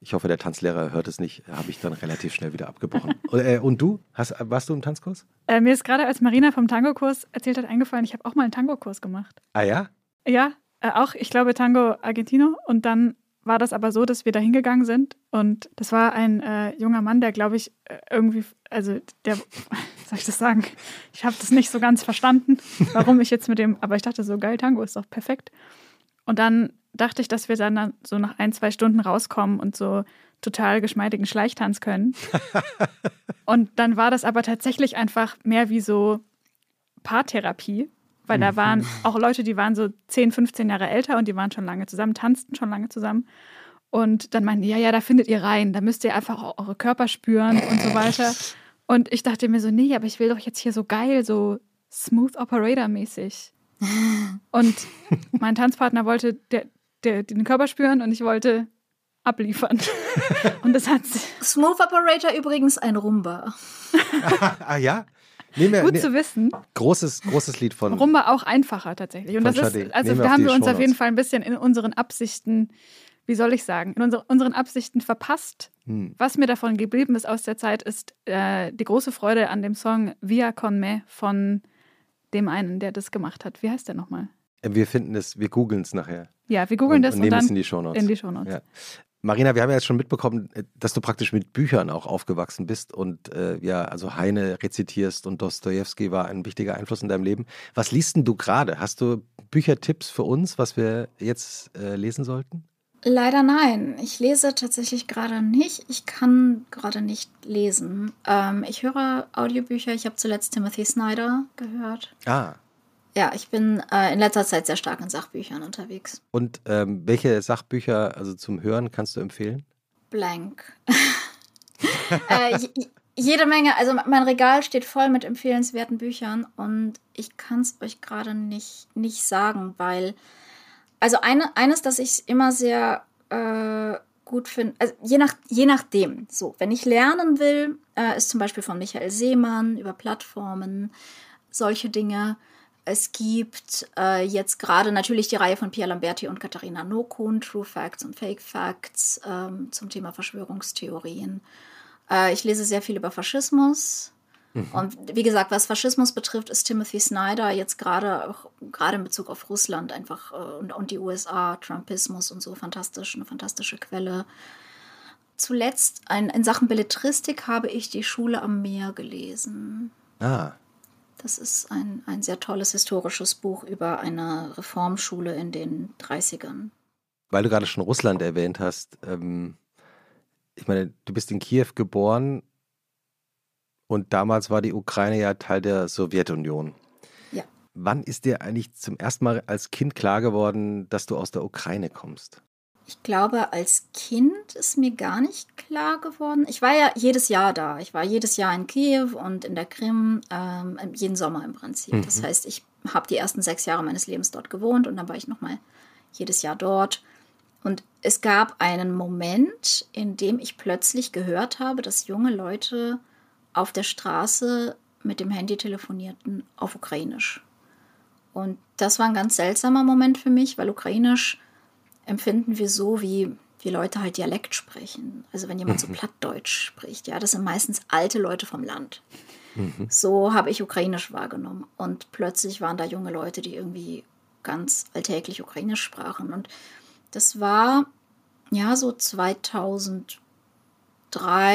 ich hoffe, der Tanzlehrer hört es nicht, habe ich dann relativ schnell wieder abgebrochen. [laughs] und, äh, und, du? Hast, warst du im Tanzkurs? Äh, mir ist gerade, als Marina vom Tango-Kurs erzählt hat, eingefallen, ich habe auch mal einen Tango-Kurs gemacht. Ah ja? Ja, äh, auch, ich glaube, Tango Argentino und dann war das aber so, dass wir da hingegangen sind und das war ein äh, junger Mann, der, glaube ich, äh, irgendwie, also der, [laughs] soll ich das sagen? Ich habe das nicht so ganz verstanden, warum ich jetzt mit dem, aber ich dachte so, geil, Tango ist doch perfekt. Und dann dachte ich, dass wir dann so nach ein, zwei Stunden rauskommen und so total geschmeidigen Schleichtanz können. [laughs] und dann war das aber tatsächlich einfach mehr wie so Paartherapie, weil da mhm. waren auch Leute, die waren so 10, 15 Jahre älter und die waren schon lange zusammen, tanzten schon lange zusammen. Und dann meinten die, ja, ja, da findet ihr rein, da müsst ihr einfach auch eure Körper spüren und so weiter. Und ich dachte mir so, nee, aber ich will doch jetzt hier so geil, so Smooth Operator mäßig. Und mein Tanzpartner wollte der, der, den Körper spüren und ich wollte abliefern. [laughs] Und das hat Smooth Operator übrigens ein Rumba. [laughs] ah ja? Nehmen Gut zu wissen. Großes, großes Lied von. Rumba auch einfacher tatsächlich. Und das ist, also da haben wir uns auf jeden Fall ein bisschen in unseren Absichten wie soll ich sagen, in unsere, unseren Absichten verpasst. Hm. Was mir davon geblieben ist aus der Zeit, ist äh, die große Freude an dem Song Via con me von dem einen, der das gemacht hat. Wie heißt der nochmal? Äh, wir finden es, wir googeln es nachher. Ja, wir googeln das und, und, und dann es in die Shownotes. In die Shownotes. Ja. Marina, wir haben ja jetzt schon mitbekommen, äh, dass du praktisch mit Büchern auch aufgewachsen bist und äh, ja, also Heine rezitierst und Dostoevsky war ein wichtiger Einfluss in deinem Leben. Was liest denn du gerade? Hast du Büchertipps für uns, was wir jetzt äh, lesen sollten? Leider nein. Ich lese tatsächlich gerade nicht. Ich kann gerade nicht lesen. Ähm, ich höre Audiobücher. Ich habe zuletzt Timothy Snyder gehört. Ah. Ja, ich bin äh, in letzter Zeit sehr stark in Sachbüchern unterwegs. Und ähm, welche Sachbücher, also zum Hören, kannst du empfehlen? Blank. [laughs] äh, jede Menge, also mein Regal steht voll mit empfehlenswerten Büchern und ich kann es euch gerade nicht, nicht sagen, weil, also eine, eines, das ich immer sehr äh, gut finde, also je, nach, je nachdem, so, wenn ich lernen will, äh, ist zum Beispiel von Michael Seemann über Plattformen, solche Dinge. Es gibt äh, jetzt gerade natürlich die Reihe von Pia Lamberti und Katharina Nokun, True Facts und Fake Facts ähm, zum Thema Verschwörungstheorien. Äh, ich lese sehr viel über Faschismus. Mhm. Und wie gesagt, was Faschismus betrifft, ist Timothy Snyder jetzt gerade auch gerade in Bezug auf Russland einfach äh, und, und die USA, Trumpismus und so fantastisch, eine fantastische Quelle. Zuletzt ein, in Sachen Belletristik habe ich die Schule am Meer gelesen. Ah. Das ist ein, ein sehr tolles historisches Buch über eine Reformschule in den 30ern. Weil du gerade schon Russland erwähnt hast, ähm, ich meine, du bist in Kiew geboren und damals war die Ukraine ja Teil der Sowjetunion. Ja. Wann ist dir eigentlich zum ersten Mal als Kind klar geworden, dass du aus der Ukraine kommst? Ich glaube, als Kind ist mir gar nicht klar geworden. Ich war ja jedes Jahr da. Ich war jedes Jahr in Kiew und in der Krim, ähm, jeden Sommer im Prinzip. Mhm. Das heißt, ich habe die ersten sechs Jahre meines Lebens dort gewohnt und dann war ich nochmal jedes Jahr dort. Und es gab einen Moment, in dem ich plötzlich gehört habe, dass junge Leute auf der Straße mit dem Handy telefonierten auf Ukrainisch. Und das war ein ganz seltsamer Moment für mich, weil Ukrainisch empfinden wir so, wie, wie Leute halt Dialekt sprechen. Also wenn jemand so mhm. Plattdeutsch spricht, ja, das sind meistens alte Leute vom Land. Mhm. So habe ich Ukrainisch wahrgenommen. Und plötzlich waren da junge Leute, die irgendwie ganz alltäglich Ukrainisch sprachen. Und das war ja so 2003,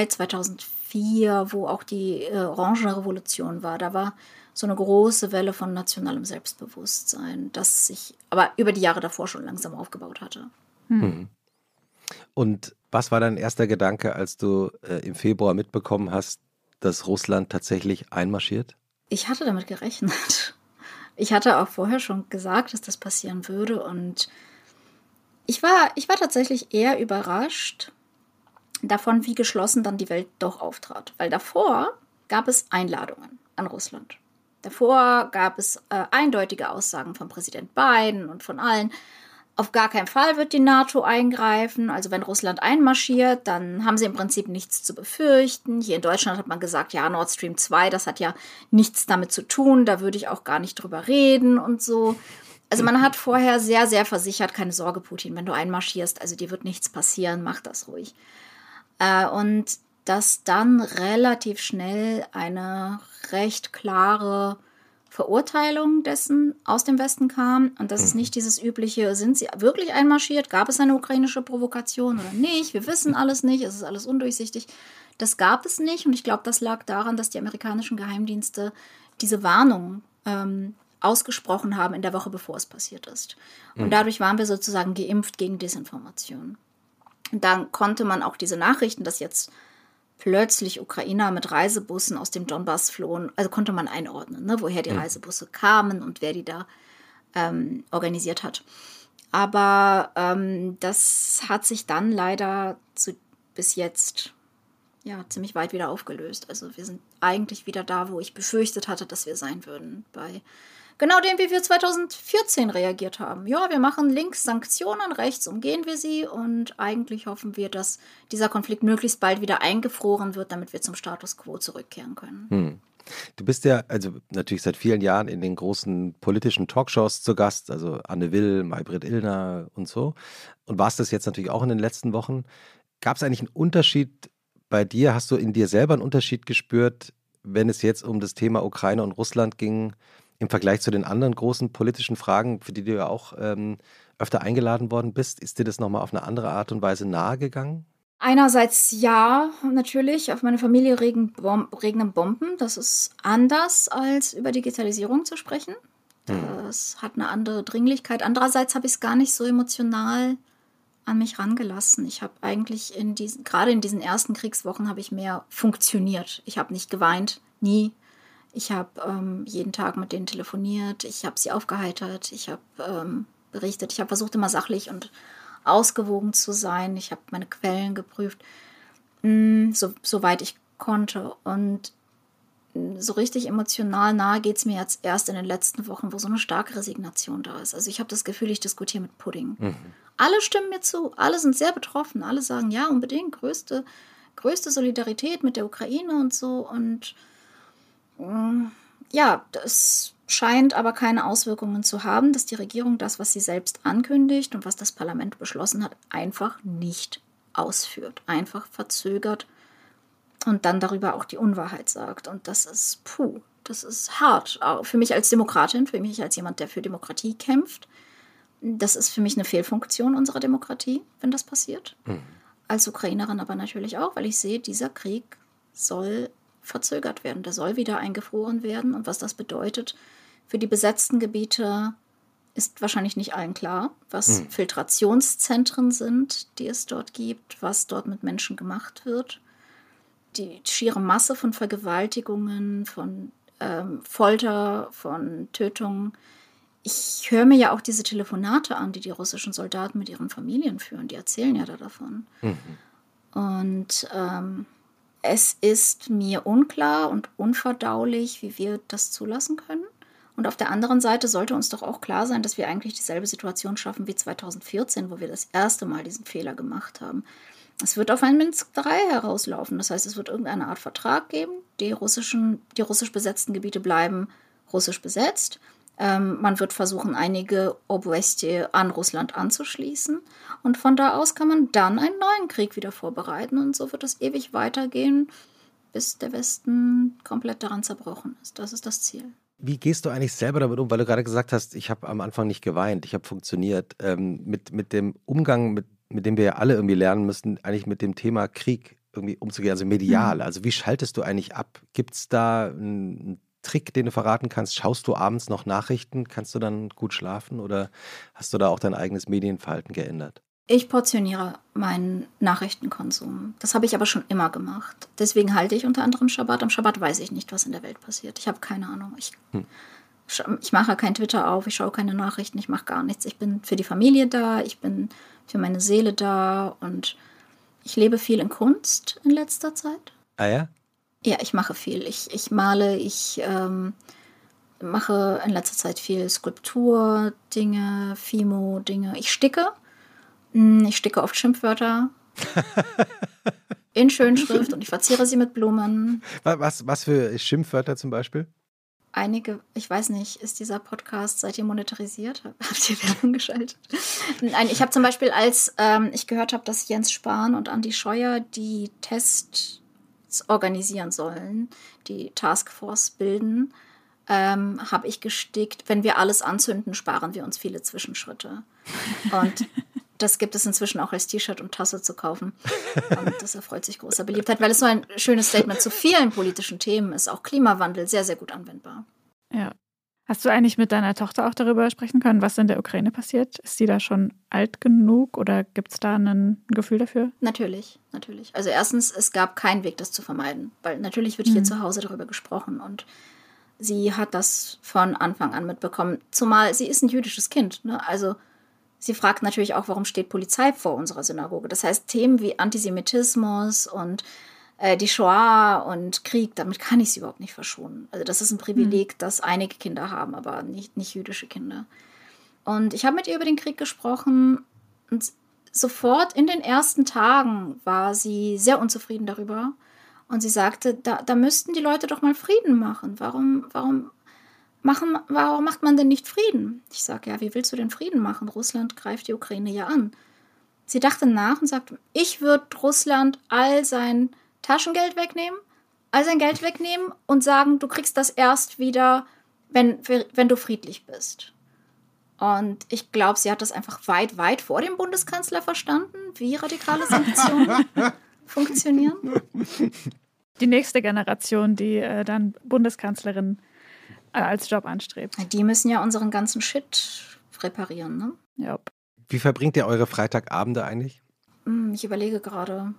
2004, wo auch die äh, Orangenrevolution war. Da war so eine große Welle von nationalem Selbstbewusstsein, das sich aber über die Jahre davor schon langsam aufgebaut hatte. Hm. Und was war dein erster Gedanke, als du äh, im Februar mitbekommen hast, dass Russland tatsächlich einmarschiert? Ich hatte damit gerechnet. Ich hatte auch vorher schon gesagt, dass das passieren würde und ich war, ich war tatsächlich eher überrascht davon, wie geschlossen dann die Welt doch auftrat. Weil davor gab es Einladungen an Russland. Davor gab es äh, eindeutige Aussagen von Präsident Biden und von allen. Auf gar keinen Fall wird die NATO eingreifen. Also wenn Russland einmarschiert, dann haben sie im Prinzip nichts zu befürchten. Hier in Deutschland hat man gesagt, ja, Nord Stream 2, das hat ja nichts damit zu tun. Da würde ich auch gar nicht drüber reden und so. Also man hat vorher sehr, sehr versichert, keine Sorge, Putin, wenn du einmarschierst, also dir wird nichts passieren, mach das ruhig. Äh, und dass dann relativ schnell eine recht klare Verurteilung dessen aus dem Westen kam und das ist mhm. nicht dieses übliche, sind sie wirklich einmarschiert, gab es eine ukrainische Provokation oder nicht, wir wissen alles nicht, es ist alles undurchsichtig. Das gab es nicht und ich glaube, das lag daran, dass die amerikanischen Geheimdienste diese Warnung ähm, ausgesprochen haben in der Woche, bevor es passiert ist. Und mhm. dadurch waren wir sozusagen geimpft gegen Desinformation. Und dann konnte man auch diese Nachrichten, dass jetzt plötzlich Ukrainer mit Reisebussen aus dem Donbass flohen, also konnte man einordnen, ne, woher die mhm. Reisebusse kamen und wer die da ähm, organisiert hat. Aber ähm, das hat sich dann leider zu, bis jetzt ja, ziemlich weit wieder aufgelöst. Also wir sind eigentlich wieder da, wo ich befürchtet hatte, dass wir sein würden bei Genau dem, wie wir 2014 reagiert haben. Ja, wir machen links Sanktionen, rechts umgehen wir sie und eigentlich hoffen wir, dass dieser Konflikt möglichst bald wieder eingefroren wird, damit wir zum Status quo zurückkehren können. Hm. Du bist ja also natürlich seit vielen Jahren in den großen politischen Talkshows zu Gast, also Anne Will, Maybrit Illner und so. Und warst das jetzt natürlich auch in den letzten Wochen. Gab es eigentlich einen Unterschied bei dir? Hast du in dir selber einen Unterschied gespürt, wenn es jetzt um das Thema Ukraine und Russland ging, im Vergleich zu den anderen großen politischen Fragen, für die du ja auch ähm, öfter eingeladen worden bist? Ist dir das nochmal auf eine andere Art und Weise nahegegangen? Einerseits ja, natürlich, auf meine Familie regnen, Bom regnen Bomben. Das ist anders, als über Digitalisierung zu sprechen. Hm. Das hat eine andere Dringlichkeit. Andererseits habe ich es gar nicht so emotional an mich rangelassen. Ich habe eigentlich in diesen, gerade in diesen ersten Kriegswochen habe ich mehr funktioniert. Ich habe nicht geweint, nie. Ich habe ähm, jeden Tag mit denen telefoniert, ich habe sie aufgeheitert, ich habe ähm, berichtet, ich habe versucht immer sachlich und ausgewogen zu sein. Ich habe meine Quellen geprüft, mm, so, soweit ich konnte. Und so richtig emotional nahe geht es mir jetzt erst in den letzten Wochen, wo so eine starke Resignation da ist. Also ich habe das Gefühl, ich diskutiere mit Pudding. Mhm. Alle stimmen mir zu, alle sind sehr betroffen, alle sagen, ja, unbedingt, größte, größte Solidarität mit der Ukraine und so. Und ja, das scheint aber keine Auswirkungen zu haben, dass die Regierung das, was sie selbst ankündigt und was das Parlament beschlossen hat, einfach nicht ausführt, einfach verzögert und dann darüber auch die Unwahrheit sagt. Und das ist, puh, das ist hart. Auch für mich als Demokratin, für mich als jemand, der für Demokratie kämpft. Das ist für mich eine Fehlfunktion unserer Demokratie, wenn das passiert. Mhm. Als Ukrainerin aber natürlich auch, weil ich sehe, dieser Krieg soll verzögert werden. Der soll wieder eingefroren werden. Und was das bedeutet für die besetzten Gebiete, ist wahrscheinlich nicht allen klar, was mhm. Filtrationszentren sind, die es dort gibt, was dort mit Menschen gemacht wird. Die schiere Masse von Vergewaltigungen, von ähm, Folter, von Tötungen. Ich höre mir ja auch diese Telefonate an, die die russischen Soldaten mit ihren Familien führen. Die erzählen ja da davon. Mhm. Und ähm, es ist mir unklar und unverdaulich, wie wir das zulassen können. Und auf der anderen Seite sollte uns doch auch klar sein, dass wir eigentlich dieselbe Situation schaffen wie 2014, wo wir das erste Mal diesen Fehler gemacht haben. Es wird auf ein Minsk III herauslaufen. Das heißt, es wird irgendeine Art Vertrag geben. Die, russischen, die russisch besetzten Gebiete bleiben russisch besetzt. Ähm, man wird versuchen, einige Oblesti an Russland anzuschließen. Und von da aus kann man dann einen neuen Krieg wieder vorbereiten. Und so wird es ewig weitergehen, bis der Westen komplett daran zerbrochen ist. Das ist das Ziel. Wie gehst du eigentlich selber damit um, weil du gerade gesagt hast, ich habe am Anfang nicht geweint, ich habe funktioniert, ähm, mit, mit dem Umgang, mit, mit dem wir ja alle irgendwie lernen müssen, eigentlich mit dem Thema Krieg irgendwie umzugehen, also medial. Mhm. Also wie schaltest du eigentlich ab? Gibt es da einen Trick, den du verraten kannst? Schaust du abends noch Nachrichten? Kannst du dann gut schlafen oder hast du da auch dein eigenes Medienverhalten geändert? Ich portioniere meinen Nachrichtenkonsum. Das habe ich aber schon immer gemacht. Deswegen halte ich unter anderem Schabbat. Am Schabbat weiß ich nicht, was in der Welt passiert. Ich habe keine Ahnung. Ich, hm. ich mache kein Twitter auf, ich schaue keine Nachrichten, ich mache gar nichts. Ich bin für die Familie da, ich bin für meine Seele da und ich lebe viel in Kunst in letzter Zeit. Ah ja? Ja, ich mache viel. Ich, ich male, ich ähm, mache in letzter Zeit viel Skulptur, Dinge, Fimo, Dinge. Ich sticke. Hm, ich sticke oft Schimpfwörter [laughs] in Schönschrift und ich verziere sie mit Blumen. Was, was für Schimpfwörter zum Beispiel? Einige, ich weiß nicht, ist dieser Podcast, seid ihr monetarisiert? [laughs] Habt ihr Werbung geschaltet? Nein, ich habe zum Beispiel, als ähm, ich gehört habe, dass Jens Spahn und Andi Scheuer die Tests organisieren sollen, die Taskforce bilden, ähm, habe ich gestickt, wenn wir alles anzünden, sparen wir uns viele Zwischenschritte. Und [laughs] das gibt es inzwischen auch als T-Shirt und Tasse zu kaufen. Und das erfreut sich großer Beliebtheit, weil es so ein schönes Statement zu vielen politischen Themen ist. Auch Klimawandel sehr, sehr gut anwendbar. Ja. Hast du eigentlich mit deiner Tochter auch darüber sprechen können, was in der Ukraine passiert? Ist sie da schon alt genug oder gibt es da ein Gefühl dafür? Natürlich, natürlich. Also erstens, es gab keinen Weg, das zu vermeiden, weil natürlich wird hier mhm. zu Hause darüber gesprochen und sie hat das von Anfang an mitbekommen. Zumal sie ist ein jüdisches Kind. Ne? Also Sie fragt natürlich auch, warum steht Polizei vor unserer Synagoge? Das heißt, Themen wie Antisemitismus und äh, die Shoah und Krieg, damit kann ich sie überhaupt nicht verschonen. Also das ist ein Privileg, mhm. das einige Kinder haben, aber nicht, nicht jüdische Kinder. Und ich habe mit ihr über den Krieg gesprochen und sofort in den ersten Tagen war sie sehr unzufrieden darüber Und sie sagte, da, da müssten die Leute doch mal Frieden machen. Warum, warum, machen, warum macht man denn nicht Frieden? Ich sage, ja, wie willst du denn Frieden machen? Russland greift die Ukraine ja an. Sie dachte nach und sagte, ich würde Russland all sein Taschengeld wegnehmen, all sein Geld wegnehmen und sagen, du kriegst das erst wieder, wenn, wenn du friedlich bist. Und ich glaube, sie hat das einfach weit, weit vor dem Bundeskanzler verstanden, wie radikale Sanktionen [laughs] funktionieren. Die nächste Generation, die äh, dann Bundeskanzlerin äh, als Job anstrebt. Die müssen ja unseren ganzen Shit reparieren, ne? Ja. Wie verbringt ihr eure Freitagabende eigentlich? Hm, ich überlege gerade.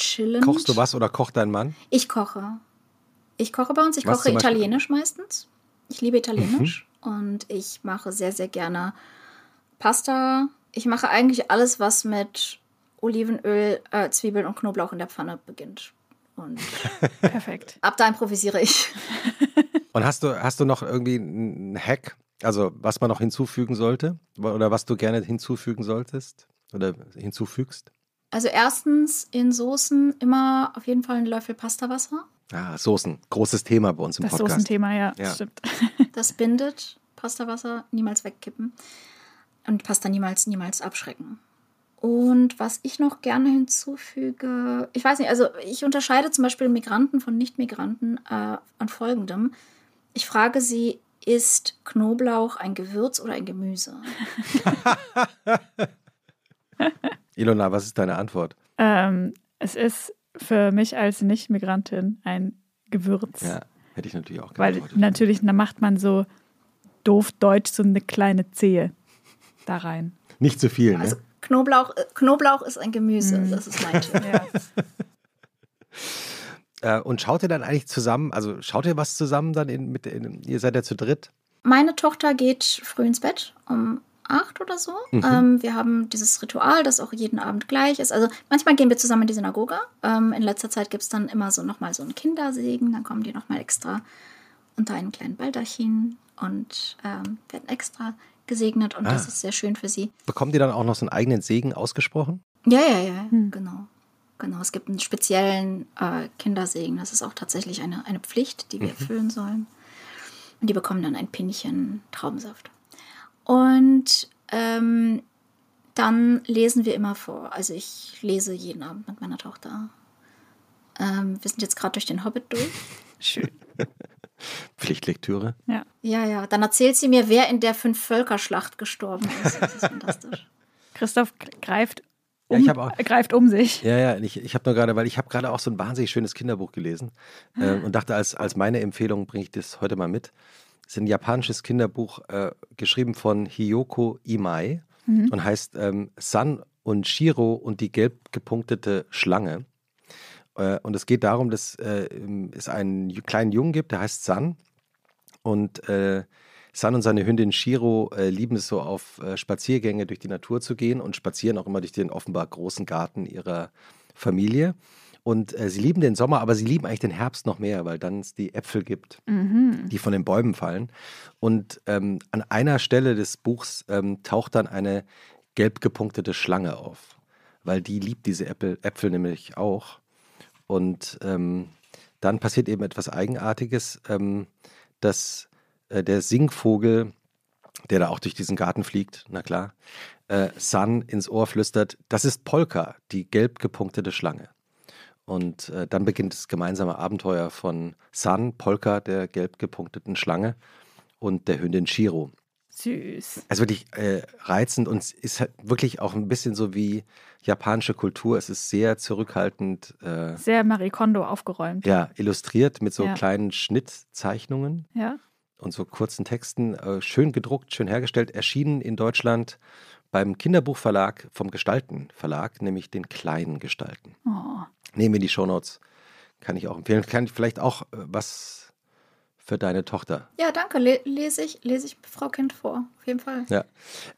Chillen. Kochst du was oder kocht dein Mann? Ich koche. Ich koche bei uns. Ich Was koche italienisch meistens. Ich liebe Italienisch. Mhm. Und ich mache sehr, sehr gerne Pasta. Ich mache eigentlich alles, was mit Olivenöl, äh, Zwiebeln und Knoblauch in der Pfanne beginnt. Und [laughs] Perfekt. ab da improvisiere ich. [laughs] Und hast du, hast du noch irgendwie einen Hack, also was man noch hinzufügen sollte? Oder was du gerne hinzufügen solltest? Oder hinzufügst? Also erstens in Soßen immer auf jeden Fall einen Löffel Pastawasser. Ah, Soßen. Großes Thema bei uns im Das Podcast. Soßenthema, ja, Ja. stimmt. [laughs] Das bindet. Pastawasser niemals wegkippen. Und Pasta niemals, niemals abschrecken. Und was ich noch gerne hinzufüge, ich weiß nicht, also ich unterscheide zum Beispiel Migranten von Nicht-Migranten äh, an folgendem. Ich frage sie, ist Knoblauch ein Gewürz oder ein Gemüse? [laughs] Ilona, was ist deine Antwort? Ähm, es ist für mich als Nicht-Migrantin ein Gewürz. Ja, hätte ich natürlich auch Weil natürlich, da macht man so doof deutsch so eine kleine Zehe da rein. Nicht zu viel, ne? Also Knoblauch, äh, Knoblauch ist ein Gemüse, das ist mein [laughs] Tipp. Ja. [laughs] Äh, und schaut ihr dann eigentlich zusammen, also schaut ihr was zusammen dann in, mit, in, ihr seid ja zu dritt? Meine Tochter geht früh ins Bett, um acht oder so. Mhm. Ähm, wir haben dieses Ritual, das auch jeden Abend gleich ist. Also manchmal gehen wir zusammen in die Synagoge. Ähm, in letzter Zeit gibt es dann immer so nochmal so einen Kindersegen. Dann kommen die nochmal extra unter einen kleinen Baldachin und ähm, werden extra gesegnet. Und das Ah. ist sehr schön für sie. Bekommt ihr dann auch noch so einen eigenen Segen ausgesprochen? Ja, ja, ja, Hm. genau. Genau, es gibt einen speziellen äh, Kindersegen. Das ist auch tatsächlich eine, eine Pflicht, die wir erfüllen sollen. Und die bekommen dann ein Pinchen Traubensaft. Und ähm, dann lesen wir immer vor. Also ich lese jeden Abend mit meiner Tochter. Ähm, wir sind jetzt gerade durch den Hobbit durch. [laughs] Schön. [laughs] Pflichtlektüre. Ja. Ja, ja. Dann erzählt sie mir, wer in der Fünf-Völkerschlacht gestorben ist. Das ist fantastisch. [laughs] Christoph greift Ja, um, ich hab auch- greift um sich. Ja, ja, ich, ich habe nur gerade, weil ich habe gerade auch so ein wahnsinnig schönes Kinderbuch gelesen äh, und dachte, als, als meine Empfehlung bringe ich das heute mal mit. Es ist ein japanisches Kinderbuch, äh, geschrieben von Hiyoko Imai und heißt ähm, San und Shiro und die gelb gepunktete Schlange. Äh, und es geht darum, dass äh, es einen kleinen Jungen gibt, der heißt San. Und äh, San und seine Hündin Shiro äh, lieben es so auf äh, Spaziergänge durch die Natur zu gehen und spazieren auch immer durch den offenbar großen Garten ihrer Familie. Und äh, sie lieben den Sommer, aber sie lieben eigentlich den Herbst noch mehr, weil dann es die Äpfel gibt, die von den Bäumen fallen. Und ähm, an einer Stelle des Buchs ähm, taucht dann eine gelb gepunktete Schlange auf, weil die liebt diese Äpfel, Äpfel nämlich auch. Und ähm, dann passiert eben etwas Eigenartiges, ähm, dass äh, der Singvogel, der da auch durch diesen Garten fliegt, na klar, äh, San ins Ohr flüstert, das ist Polka, die gelb gepunktete Schlange. Und äh, dann beginnt das gemeinsame Abenteuer von San, Polka, der gelb gepunkteten Schlange, und der Hündin Shiro. Süß. Also wirklich äh, reizend und es ist halt wirklich auch ein bisschen so wie japanische Kultur. Es ist sehr zurückhaltend, äh, Sehr Marie Kondo aufgeräumt. ja, illustriert mit so Ja. kleinen Schnittzeichnungen Ja. und so kurzen Texten. Äh, schön gedruckt, schön hergestellt. Erschienen in Deutschland beim Kinderbuchverlag vom Gestalten Verlag, nämlich den kleinen Gestalten. Oh. Nehmen wir die Shownotes. Kann ich auch empfehlen. Kann ich vielleicht auch äh, was für deine Tochter. Ja, danke. Le lese ich, lese ich Frau Kind vor. Auf jeden Fall. Ja.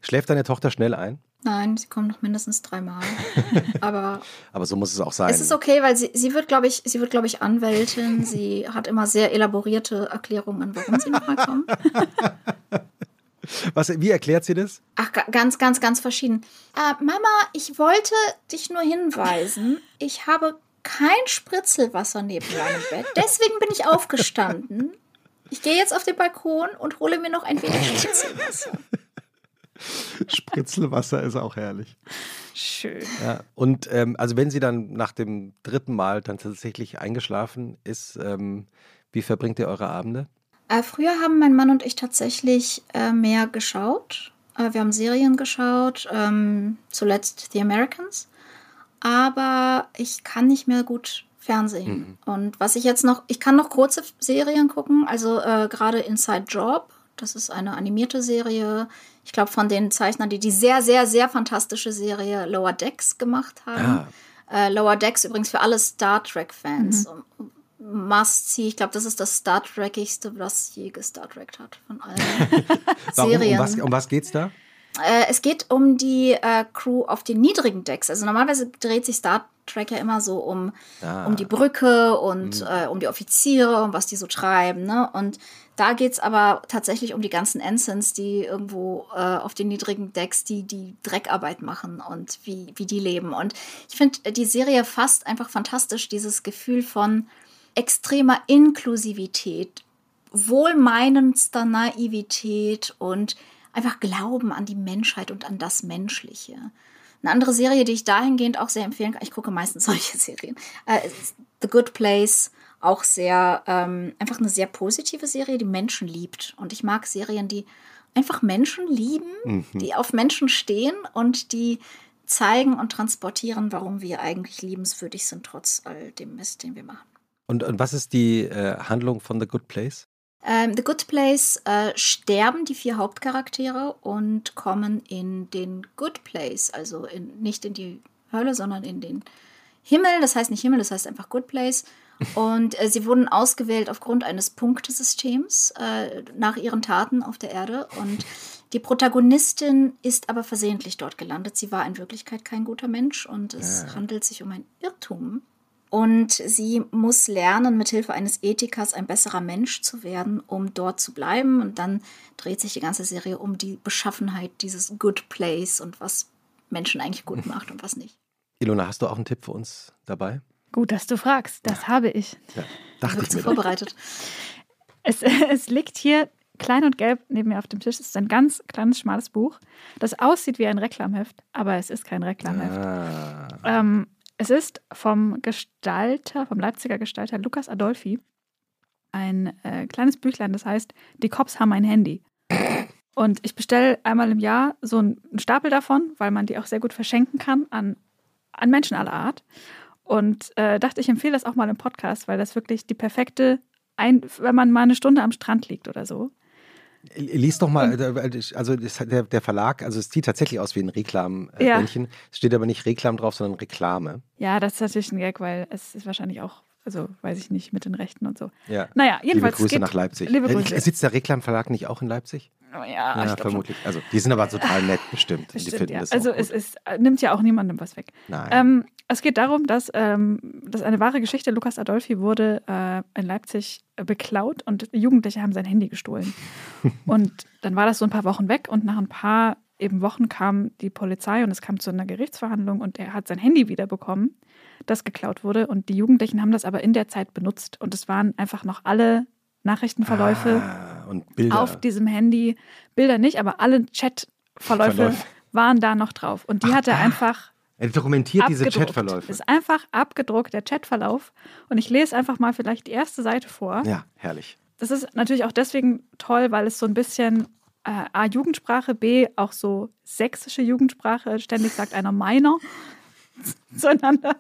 Schläft deine Tochter schnell ein? Nein, sie kommen noch mindestens dreimal. [laughs] Aber Aber so muss es auch sein. es ist okay, weil sie, sie wird, glaube ich, sie wird, glaube ich, Anwältin. Sie hat immer sehr elaborierte Erklärungen, warum sie nochmal kommt. [laughs] Was, wie erklärt sie das? Ach, ga- ganz, ganz, ganz verschieden. Äh, Mama, ich wollte dich nur hinweisen. Ich habe kein Spritzelwasser neben meinem Bett. Deswegen bin ich aufgestanden. Ich gehe jetzt auf den Balkon und hole mir noch ein wenig Spritzelwasser. Spritzelwasser ist auch herrlich. Schön. Ja, und ähm, also wenn sie dann nach dem dritten Mal dann tatsächlich eingeschlafen ist, ähm, wie verbringt ihr eure Abende? Äh, früher haben mein Mann und ich tatsächlich äh, mehr geschaut. Äh, wir haben Serien geschaut, ähm, zuletzt The Americans. Aber ich kann nicht mehr gut Fernsehen. Mhm. Und was ich jetzt noch, ich kann noch kurze Serien gucken, also äh, gerade Inside Job. Das ist eine animierte Serie, ich glaube, von den Zeichnern, die die sehr, sehr, sehr fantastische Serie Lower Decks gemacht haben. Ah. Äh, Lower Decks übrigens für alle Star Trek-Fans. Mhm. Must-see. Ich glaube, das ist das Star Trekigste, was je Star Trek hat von allen [laughs] Serien. Um was, um was geht's da? Äh, es geht um die äh, Crew auf den niedrigen Decks. Also normalerweise dreht sich Star Trek ja immer so um, ah. um die Brücke und mhm. äh, um die Offiziere und was die so treiben. Ne? Und da geht es aber tatsächlich um die ganzen Ensigns, die irgendwo äh, auf den niedrigen Decks die, die Dreckarbeit machen und wie, wie die leben. Und ich finde, die Serie fasst einfach fantastisch dieses Gefühl von extremer Inklusivität, wohlmeinendster Naivität und einfach Glauben an die Menschheit und an das Menschliche. Eine andere Serie, die ich dahingehend auch sehr empfehlen kann, ich gucke meistens [laughs] solche Serien, äh, The Good Place, auch sehr, ähm, einfach eine sehr positive Serie, die Menschen liebt. Und ich mag Serien, die einfach Menschen lieben, mhm. die auf Menschen stehen und die zeigen und transportieren, warum wir eigentlich liebenswürdig sind, trotz all dem Mist, den wir machen. Und, und was ist die äh, Handlung von The Good Place? Ähm, The Good Place äh, sterben die vier Hauptcharaktere und kommen in den Good Place, also in, nicht in die Hölle, sondern in den Himmel. Das heißt nicht Himmel, das heißt einfach Good Place. Und äh, sie wurden ausgewählt aufgrund eines Punktesystems äh, nach ihren Taten auf der Erde. Und die Protagonistin ist aber versehentlich dort gelandet. Sie war in Wirklichkeit kein guter Mensch und es ja. handelt sich um ein Irrtum. Und sie muss lernen, mithilfe eines Ethikers ein besserer Mensch zu werden, um dort zu bleiben. Und dann dreht sich die ganze Serie um die Beschaffenheit dieses Good Place und was Menschen eigentlich gut [laughs] macht und was nicht. Ilona, hast du auch einen Tipp für uns dabei? Gut, dass du fragst. Das ja. habe ich. Ja, dachte ich mir. vorbereitet. [laughs] Es, [laughs] es liegt hier klein und gelb neben mir auf dem Tisch. Es ist ein ganz kleines, schmales Buch, das aussieht wie ein Reklamheft, aber es ist kein Reklamheft. Ah. Ähm, es ist vom Gestalter, vom Leipziger Gestalter Lukas Adolfi, ein äh, kleines Büchlein, das heißt Die Cops haben ein Handy. Und ich bestelle einmal im Jahr so einen Stapel davon, weil man die auch sehr gut verschenken kann an, an Menschen aller Art. Und äh, dachte, ich empfehle das auch mal im Podcast, weil das wirklich die perfekte, ein, wenn man mal eine Stunde am Strand liegt oder so, Lies doch mal, also der, der Verlag, also es sieht tatsächlich aus wie ein Reklambändchen. Ja. Es steht aber nicht Reklam drauf, sondern Reklame. Ja, das ist natürlich ein Gag, weil es ist wahrscheinlich auch also weiß ich nicht, mit den Rechten und so. Ja. Naja, jedenfalls. Liebe Grüße nach Leipzig. Liebe Grüße. Sitzt der Reklamverlag nicht auch in Leipzig? Oh ja, ja vermutlich. Also, die sind aber total nett, bestimmt. bestimmt ja. also, es ist, nimmt ja auch niemandem was weg. Nein. Ähm, es geht darum, dass, ähm, dass eine wahre Geschichte, Lukas Adolfi wurde äh, in Leipzig äh, beklaut und Jugendliche haben sein Handy gestohlen. [laughs] und dann war das so ein paar Wochen weg und nach ein paar eben Wochen kam die Polizei und es kam zu einer Gerichtsverhandlung und er hat sein Handy wiederbekommen, das geklaut wurde. Und die Jugendlichen haben das aber in der Zeit benutzt und es waren einfach noch alle Nachrichtenverläufe ah, auf diesem Handy. Bilder nicht, aber alle Chatverläufe Verläufe. waren da noch drauf. Und die Ach, hat er einfach. Er dokumentiert diese Chatverläufe. Ist einfach abgedruckt, der Chatverlauf. Und ich lese einfach mal vielleicht die erste Seite vor. Ja, herrlich. Das ist natürlich auch deswegen toll, weil es so ein bisschen äh, A, Jugendsprache, B, auch so sächsische Jugendsprache. Ständig sagt einer meiner [laughs] zueinander.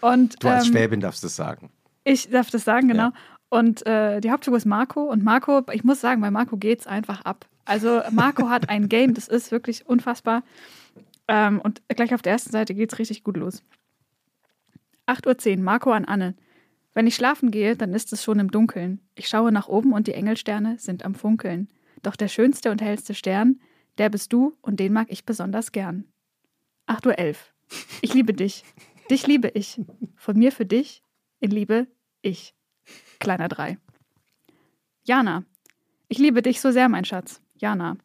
Und, du als ähm, Schwäbin darfst es sagen. Ich darf das sagen, genau. Ja. Und äh, die Hauptfigur ist Marco. Und Marco, ich muss sagen, bei Marco geht es einfach ab. Also Marco hat ein [laughs] Game, das ist wirklich unfassbar. Ähm, und gleich auf der ersten Seite geht es richtig gut los. 8.10 Uhr, Marco an Anne. Wenn ich schlafen gehe, dann ist es schon im Dunkeln. Ich schaue nach oben und die Engelsterne sind am Funkeln. Doch der schönste und hellste Stern, der bist du und den mag ich besonders gern. 8.11 Uhr. Ich liebe dich. Dich liebe ich. Von mir für dich, in Liebe, ich. Kleiner 3. Jana. Ich liebe dich so sehr, mein Schatz. Jana.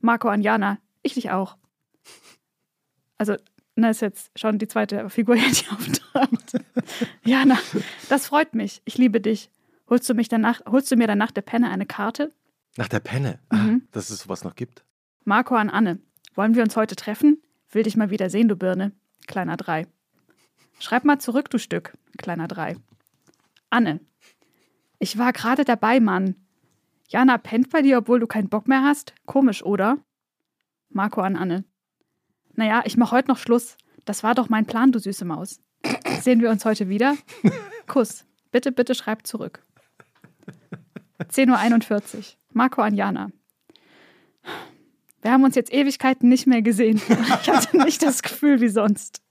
Marco an Jana. Ich dich auch. Also, Na, ist jetzt schon die zweite Figur, [laughs] die auftaucht. Jana, das freut mich. Ich liebe dich. Holst du, mich danach, holst du mir dann nach der Penne eine Karte? Nach der Penne? Ah, Mhm. dass es sowas noch gibt. Marco an Anne. Wollen wir uns heute treffen? Will dich mal wieder sehen, du Birne. Kleiner 3. Schreib mal zurück, du Stück. Kleiner 3. Anne. Ich war gerade dabei, Mann. Jana pennt bei dir, obwohl du keinen Bock mehr hast? Komisch, oder? Marco an Anne. Naja, ich mach heute noch Schluss. Das war doch mein Plan, du süße Maus. Sehen wir uns heute wieder? Kuss. Bitte, bitte schreib zurück. 10.41 Uhr. Marco an Jana. Wir haben uns jetzt Ewigkeiten nicht mehr gesehen. Ich hatte nicht das Gefühl wie sonst.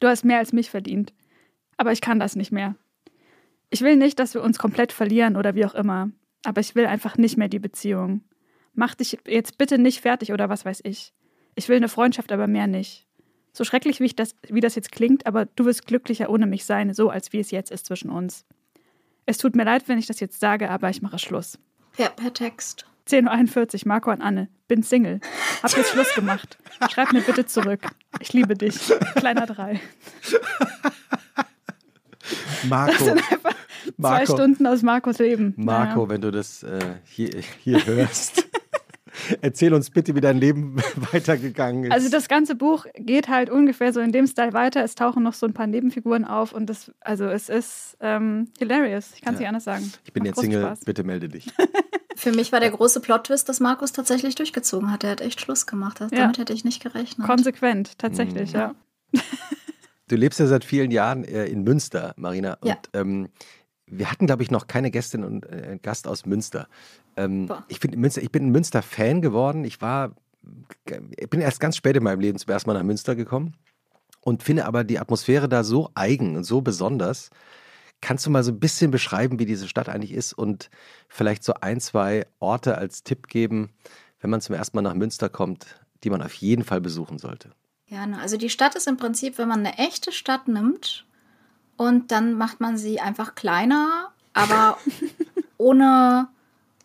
Du hast mehr als mich verdient. Aber ich kann das nicht mehr. Ich will nicht, dass wir uns komplett verlieren oder wie auch immer. Aber ich will einfach nicht mehr die Beziehung. Mach dich jetzt bitte nicht fertig oder was weiß ich. Ich will eine Freundschaft, aber mehr nicht. So schrecklich, wie, ich das, wie das jetzt klingt, aber du wirst glücklicher ohne mich sein, so als wie es jetzt ist zwischen uns. Es tut mir leid, wenn ich das jetzt sage, aber ich mache Schluss. Per, per Text. 10.41 Uhr, Marco an Anne. Bin Single. Hab jetzt Schluss gemacht. Schreib mir bitte zurück. Ich liebe dich. Kleiner 3. Marco, Zwei Marco, Stunden aus Marcos Leben. Marco, Naja. wenn du das äh, hier, hier hörst, [laughs] erzähl uns bitte, wie dein Leben [laughs] weitergegangen ist. Also das ganze Buch geht halt ungefähr so in dem Style weiter. Es tauchen noch so ein paar Nebenfiguren auf und das, also es ist ähm, hilarious. Ich kann es Ja. nicht anders sagen. ich bin Macht jetzt Single, Spaß. bitte melde dich. [laughs] Für mich war der große Plot-Twist, dass Markus tatsächlich durchgezogen hat. Er hat echt Schluss gemacht. Also Ja. Damit hätte ich nicht gerechnet. Konsequent, tatsächlich, Mhm. ja. Du lebst ja seit vielen Jahren äh, in Münster, Marina. Und Ja. ähm, wir hatten, glaube ich, noch keine Gästin und äh, Gast aus Münster. Ähm, ich, find Münster. ich bin ein Münster-Fan geworden. Ich war, ich bin erst ganz spät in meinem Leben zum ersten Mal nach Münster gekommen und finde aber die Atmosphäre da so eigen und so besonders. Kannst du mal so ein bisschen beschreiben, wie diese Stadt eigentlich ist und vielleicht so ein, zwei Orte als Tipp geben, wenn man zum ersten Mal nach Münster kommt, die man auf jeden Fall besuchen sollte? Ja, also die Stadt ist im Prinzip, wenn man eine echte Stadt nimmt und dann macht man sie einfach kleiner, aber [laughs] ohne,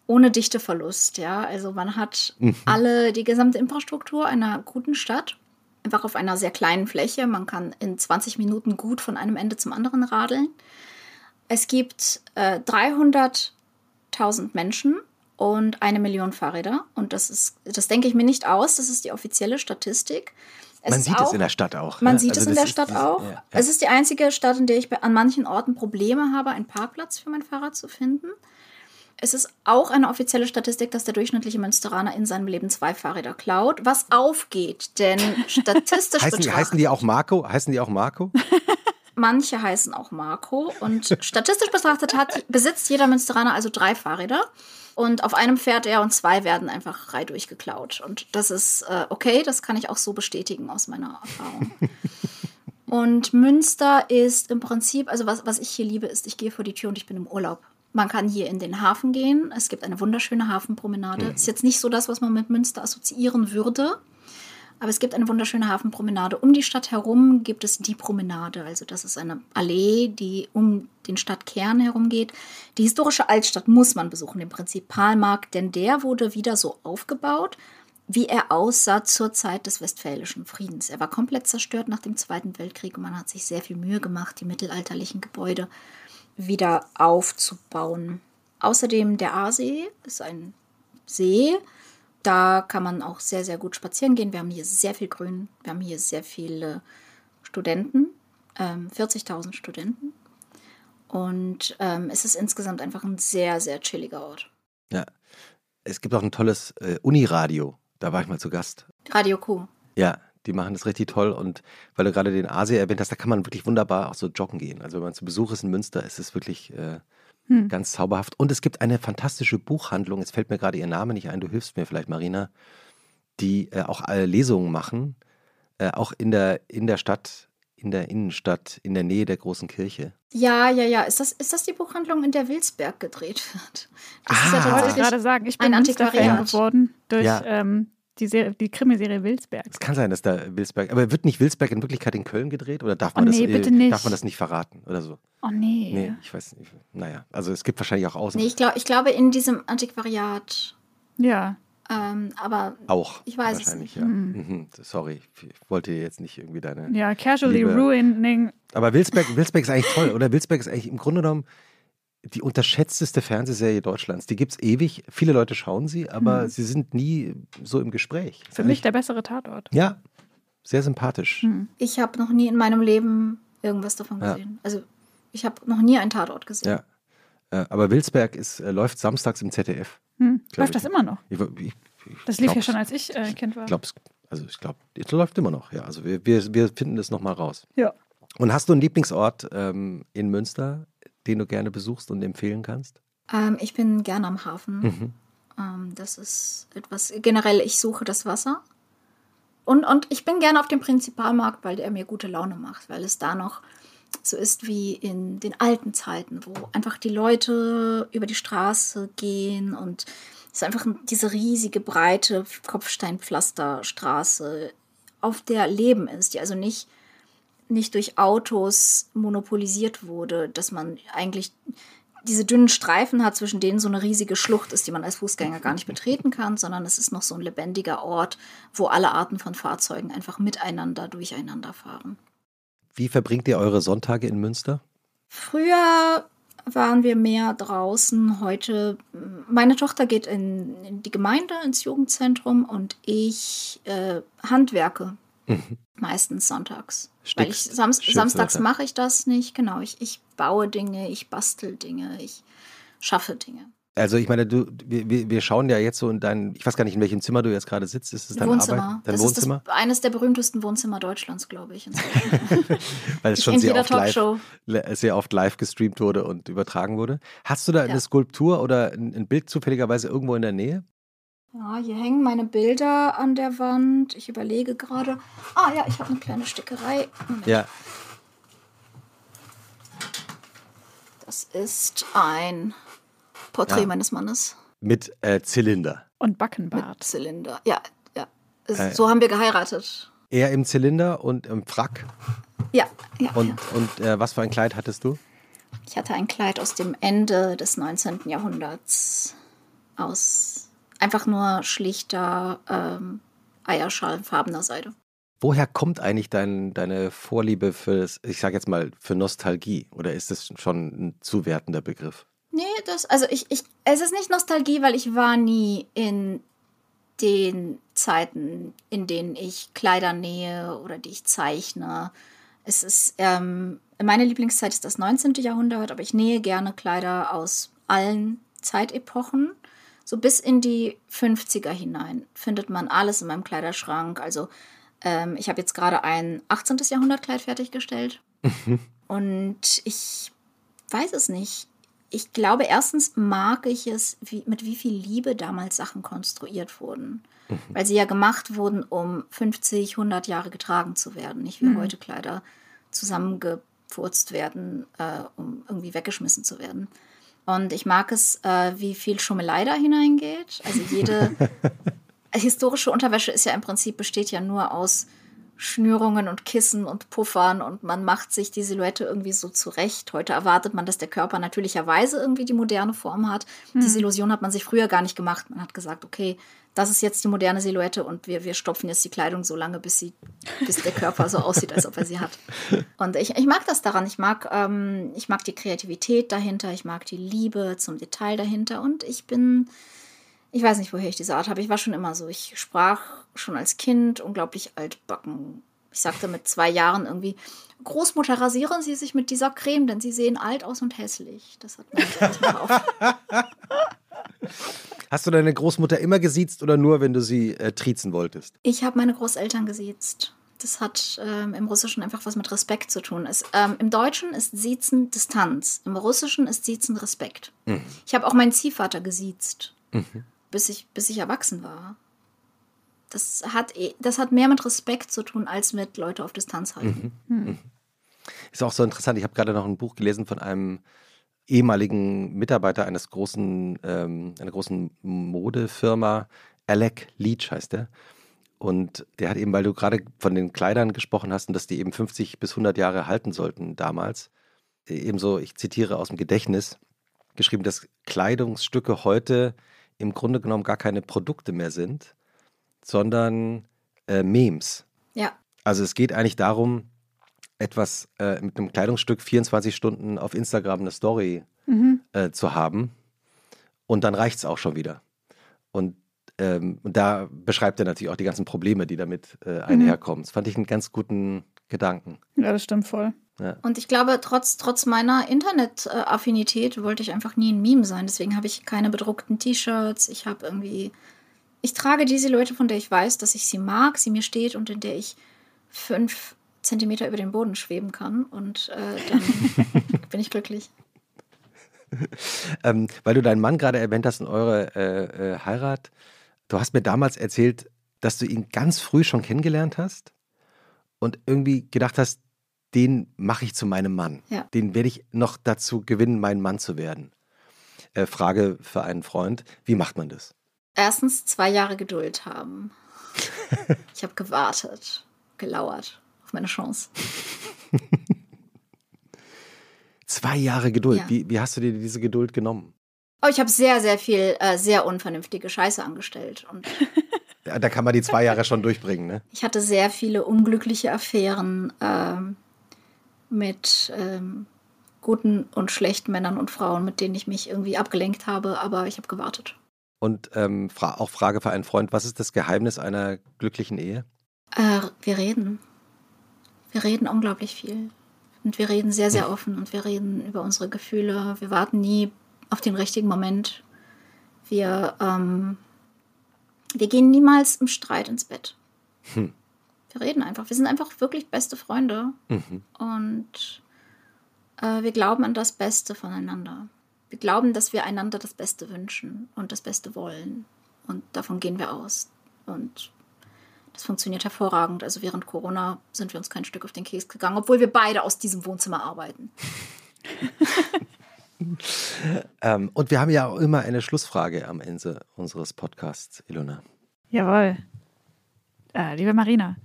ohne Dichteverlust. Ja, also man hat alle, die gesamte Infrastruktur einer guten Stadt einfach auf einer sehr kleinen Fläche. Man kann in 20 Minuten gut von einem Ende zum anderen radeln. Es gibt äh, 300.000 Menschen und eine Million Fahrräder. Und das ist, das denke ich mir nicht aus. Das ist die offizielle Statistik. Es man sieht auch, es in der Stadt auch. Man ne? sieht Also es in der ist Stadt dieses- auch. ja, ja. Es ist die einzige Stadt, in der ich an manchen Orten Probleme habe, einen Parkplatz für mein Fahrrad zu finden. Es ist auch eine offizielle Statistik, dass der durchschnittliche Münsteraner in seinem Leben zwei Fahrräder klaut, was aufgeht, denn [laughs] statistisch heißen, die, heißen die auch Marco? Heißen die auch Marco? [laughs] manche heißen auch Marco und statistisch betrachtet hat, besitzt jeder Münsteraner also drei Fahrräder und auf einem fährt er und zwei werden einfach frei durchgeklaut und das ist äh, okay, das kann ich auch so bestätigen aus meiner Erfahrung. [laughs] Und Münster ist im Prinzip, also was, was ich hier liebe, ist, ich gehe vor die Tür und ich bin im Urlaub. Man kann hier in den Hafen gehen. Es gibt eine wunderschöne Hafenpromenade. Ist jetzt nicht so das, was man mit Münster assoziieren würde. Aber es gibt eine wunderschöne Hafenpromenade. Um die Stadt herum gibt es die Promenade. Also das ist eine Allee, die um den Stadtkern herum geht. Die historische Altstadt muss man besuchen, den Prinzipalmarkt, denn der wurde wieder so aufgebaut, wie er aussah zur Zeit des Westfälischen Friedens. Er war komplett zerstört nach dem Zweiten Weltkrieg und man hat sich sehr viel Mühe gemacht, die mittelalterlichen Gebäude wieder aufzubauen. Außerdem der Aasee ist ein See. Da kann man auch sehr, sehr gut spazieren gehen. Wir haben hier sehr viel Grün. Wir haben hier sehr viele Studenten, ähm, 40.000 Studenten. Und ähm, es ist insgesamt einfach ein sehr, sehr chilliger Ort. Ja. Es gibt auch ein tolles äh, Uniradio. Da war ich mal zu Gast. Radio Q. Ja, die machen das richtig toll. Und weil du gerade den Asia erwähnt hast, da kann man wirklich wunderbar auch so joggen gehen. Also wenn man zu Besuch ist in Münster, ist es wirklich äh, Hm. ganz zauberhaft. Und es gibt eine fantastische Buchhandlung, jetzt fällt mir gerade ihr Name nicht ein, du hilfst mir vielleicht, Marina, die äh, auch äh, Lesungen machen, äh, auch in der, in der Stadt, in der Innenstadt, in der Nähe der großen Kirche. Ja, ja, ja. Ist das, ist das die Buchhandlung, in der Wilsberg gedreht wird? Das Ah. ist ja Ich wollte tatsächlich. gerade sagen, ich bin ein Antiquariat. geworden durch Ja. ähm, die, Serie, die Krimiserie Wilsberg. Es kann sein, dass da Wilsberg, aber wird nicht Wilsberg in Wirklichkeit in Köln gedreht oder darf Oh man, nee, das, äh, bitte nicht. darf man das nicht verraten oder so? Oh nee. Nee, ich weiß nicht. Naja, also es gibt wahrscheinlich auch Außen. Nee, ich, glaub, ich glaube, in diesem Antiquariat Ja. Ähm, aber Auch. Ich weiß es wahrscheinlich, nicht. ja. Mhm. Sorry, ich wollte jetzt nicht irgendwie deine. Ja, casually Liebe- ruining. Aber Wilsberg, Wilsberg ist eigentlich toll, oder? Wilsberg ist eigentlich im Grunde genommen die unterschätzteste Fernsehserie Deutschlands. Die gibt es ewig. Viele Leute schauen sie, aber Mhm. sie sind nie so im Gespräch. Für mich der bessere Tatort. Ja, sehr sympathisch. Hm. ich habe noch nie in meinem Leben irgendwas davon Ja. gesehen. Also ich habe noch nie einen Tatort gesehen. Ja. Äh, Aber Wilsberg ist, äh, läuft samstags im ZDF. Hm. Glaub Läuft ich. das immer noch? Ich, ich, ich Das lief ja glaub's- schon, als ich äh, Kind war. Ich glaube, also ich glaube, es läuft immer noch. Ja, also wir, wir, wir finden das nochmal raus. Ja. Und hast du einen Lieblingsort ähm, in Münster, den du gerne besuchst und empfehlen kannst? Ähm, ich bin gerne am Hafen. Mhm. Ähm, das ist etwas, generell, ich suche das Wasser. Und, und ich bin gerne auf dem Prinzipalmarkt, weil der mir gute Laune macht, weil es da noch so ist wie in den alten Zeiten, wo einfach die Leute über die Straße gehen und es ist einfach ein- diese riesige, breite Kopfsteinpflasterstraße, auf der Leben ist, die also nicht, nicht durch Autos monopolisiert wurde, dass man eigentlich diese dünnen Streifen hat, zwischen denen so eine riesige Schlucht ist, die man als Fußgänger gar nicht betreten kann, sondern es ist noch so ein lebendiger Ort, wo alle Arten von Fahrzeugen einfach miteinander durcheinander fahren. Wie verbringt ihr eure Sonntage in Münster? Früher waren wir mehr draußen. Heute, meine Tochter geht in, in die Gemeinde, ins Jugendzentrum und ich äh, handwerke. Meistens sonntags. Weil ich Stickst- stickst samstags mache ich das nicht. Genau, ich, ich baue Dinge, ich bastel Dinge, ich schaffe Dinge. Also ich meine, du, wir, wir- schauen ja jetzt so in dein, ich weiß gar nicht, in welchem Zimmer du jetzt gerade sitzt. Ist es dein Wohnzimmer. Arbeit, dein das Wohnzimmer? ist das, eines der berühmtesten Wohnzimmer Deutschlands, glaube ich. [laughs] Weil es schon sehr oft, live, Talkshow. sehr oft live gestreamt wurde und übertragen wurde. Hast du da Ja. eine Skulptur oder ein, ein Bild zufälligerweise irgendwo in der Nähe? Ja, hier hängen meine Bilder an der Wand. Ich überlege gerade. Ah ja, ich habe eine kleine Stickerei. Moment. Ja. Das ist ein Porträt Ja. meines Mannes Mit äh, Zylinder. Und mit Backenbart. Zylinder. Ja, ja. Es, Äh. so haben wir geheiratet. Er im Zylinder und im Frack. Ja, ja. Und, ja. und äh, was für ein Kleid hattest du? Ich hatte ein Kleid aus dem Ende des 19. Jahrhunderts. Aus einfach nur schlichter ähm, eierschalenfarbener Seide. Woher kommt eigentlich dein, deine Vorliebe für, ich sage jetzt mal, für Nostalgie? Oder ist das schon ein zu wertender Begriff? Nee, das, also ich, ich, es ist nicht Nostalgie, weil ich war nie in den Zeiten, in denen ich Kleider nähe oder die ich zeichne. Es ist, ähm, meine Lieblingszeit ist das 19. Jahrhundert, aber ich nähe gerne Kleider aus allen Zeitepochen. So bis in die 50er hinein findet man alles in meinem Kleiderschrank. Also ähm, ich habe jetzt gerade ein 18. Jahrhundertkleid fertiggestellt. Und ich weiß es nicht. Ich glaube, erstens mag ich es, wie, mit wie viel Liebe damals Sachen konstruiert wurden. Weil sie ja gemacht wurden, um 50, 100 Jahre getragen zu werden. Nicht wie heute Kleider zusammengefurzt werden, äh, um irgendwie weggeschmissen zu werden. Und ich mag es, äh, wie viel Schummelei da hineingeht. Also jede [laughs] historische Unterwäsche ist ja im Prinzip, besteht ja nur aus Schnürungen und Kissen und Puffern und man macht sich die Silhouette irgendwie so zurecht. Heute erwartet man, dass der Körper natürlicherweise irgendwie die moderne Form hat. Diese Illusion hat man sich früher gar nicht gemacht. Man hat gesagt, okay, das ist jetzt die moderne Silhouette und wir, wir stopfen jetzt die Kleidung so lange, bis, sie, bis der Körper so aussieht, als ob er sie hat. [laughs] Und ich, ich mag das daran. Ich mag, ähm, ich mag die Kreativität dahinter, ich mag die Liebe zum Detail dahinter und ich bin ich weiß nicht, woher ich diese Art habe. Ich war schon immer so. Ich sprach schon als Kind unglaublich altbacken. Ich sagte mit zwei Jahren irgendwie, Großmutter, rasieren Sie sich mit dieser Creme, denn Sie sehen alt aus und hässlich. Das hat mir. [laughs] Hast du deine Großmutter immer gesiezt oder nur, wenn du sie äh, triezen wolltest? Ich habe meine Großeltern gesiezt. Das hat ähm, im Russischen einfach was mit Respekt zu tun. Es, ähm, Im Deutschen ist Siezen Distanz. Im Russischen ist Siezen Respekt. Ich habe auch meinen Ziehvater gesiezt, bis, ich, bis ich erwachsen war. Das hat, eh- das hat mehr mit Respekt zu tun, als mit Leute auf Distanz halten. Ist auch so interessant. Ich habe gerade noch ein Buch gelesen von einem ehemaligen Mitarbeiter eines großen, ähm, einer großen Modefirma. Alec Leach heißt der. Und der hat eben, weil du gerade von den Kleidern gesprochen hast und dass die eben 50 bis 100 Jahre halten sollten damals, ebenso, ich zitiere aus dem Gedächtnis, geschrieben, dass Kleidungsstücke heute im Grunde genommen gar keine Produkte mehr sind, sondern äh, Memes. Ja. Also es geht eigentlich darum, etwas äh, mit einem Kleidungsstück 24 Stunden auf Instagram eine Story Mhm. äh, zu haben und dann reicht es auch schon wieder. Und, ähm, da beschreibt er natürlich auch die ganzen Probleme, die damit äh, einherkommen. Das fand ich einen ganz guten Gedanken. Ja, das stimmt voll. Ja. Und ich glaube, trotz, trotz meiner Internet-Affinität wollte ich einfach nie ein Meme sein. Deswegen habe ich keine bedruckten T-Shirts. Ich habe irgendwie. Ich trage diese Leute, von der ich weiß, dass ich sie mag, sie mir steht und in der ich fünf Zentimeter über den Boden schweben kann. Und äh, dann [laughs] bin ich glücklich. Ähm, weil du deinen Mann gerade erwähnt hast in eurer äh, äh, Heirat. Du hast mir damals erzählt, dass du ihn ganz früh schon kennengelernt hast und irgendwie gedacht hast, den mache ich zu meinem Mann. Ja. Den werde ich noch dazu gewinnen, mein Mann zu werden. Äh, Frage für einen Freund, wie macht man das? Erstens zwei Jahre Geduld haben. [laughs] Ich habe gewartet, gelauert auf meine Chance. [laughs] Zwei Jahre Geduld. Ja. Wie, wie hast du dir diese Geduld genommen? Aber ich habe sehr, sehr viel, äh, sehr unvernünftige Scheiße angestellt. Und [laughs] Ja, Da kann man die zwei Jahre schon durchbringen, ne? ich hatte sehr viele unglückliche Affären ähm, mit ähm, guten und schlechten Männern und Frauen, mit denen ich mich irgendwie abgelenkt habe. Aber ich habe gewartet. Und ähm, fra auch Frage für einen Freund, was ist das Geheimnis einer glücklichen Ehe? Äh, wir reden. Wir reden unglaublich viel. Und wir reden sehr, sehr offen und wir reden über unsere Gefühle. Wir warten nie auf den richtigen Moment. Wir, ähm, wir gehen niemals im Streit ins Bett. Hm. Wir reden einfach. Wir sind einfach wirklich beste Freunde. Mhm. Und äh, wir glauben an das Beste voneinander. Wir glauben, dass wir einander das Beste wünschen und das Beste wollen. Und davon gehen wir aus. Und das funktioniert hervorragend. Also während Corona sind wir uns kein Stück auf den Keks gegangen, obwohl wir beide aus diesem Wohnzimmer arbeiten. [laughs] Ähm, und wir haben ja auch immer eine Schlussfrage am Ende unseres Podcasts, Ilona. Jawohl. Äh, liebe Marina,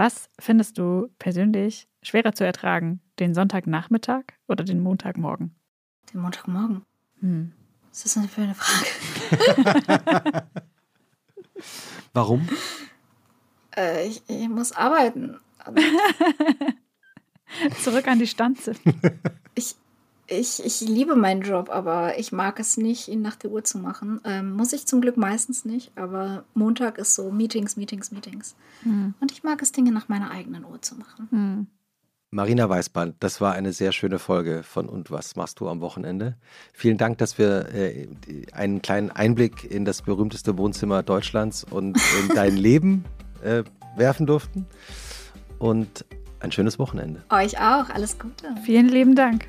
was findest du persönlich schwerer zu ertragen? Den Sonntagnachmittag oder den Montagmorgen? Den Montagmorgen. Hm. Was ist das denn für eine Frage? [laughs] Warum? Äh, ich, ich muss arbeiten. [laughs] Zurück an die Stanze. Ich, ich, ich liebe meinen Job, aber ich mag es nicht, ihn nach der Uhr zu machen. Ähm, muss ich zum Glück meistens nicht, aber Montag ist so Meetings, Meetings, Meetings. Hm. Und ich mag es, Dinge nach meiner eigenen Uhr zu machen. Hm. Marina Weißband, das war eine sehr schöne Folge von Und was machst du am Wochenende? Vielen Dank, dass wir äh, einen kleinen Einblick in das berühmteste Wohnzimmer Deutschlands und in [laughs] dein Leben äh, werfen durften. Und ein schönes Wochenende. Euch auch, alles Gute. Vielen lieben Dank.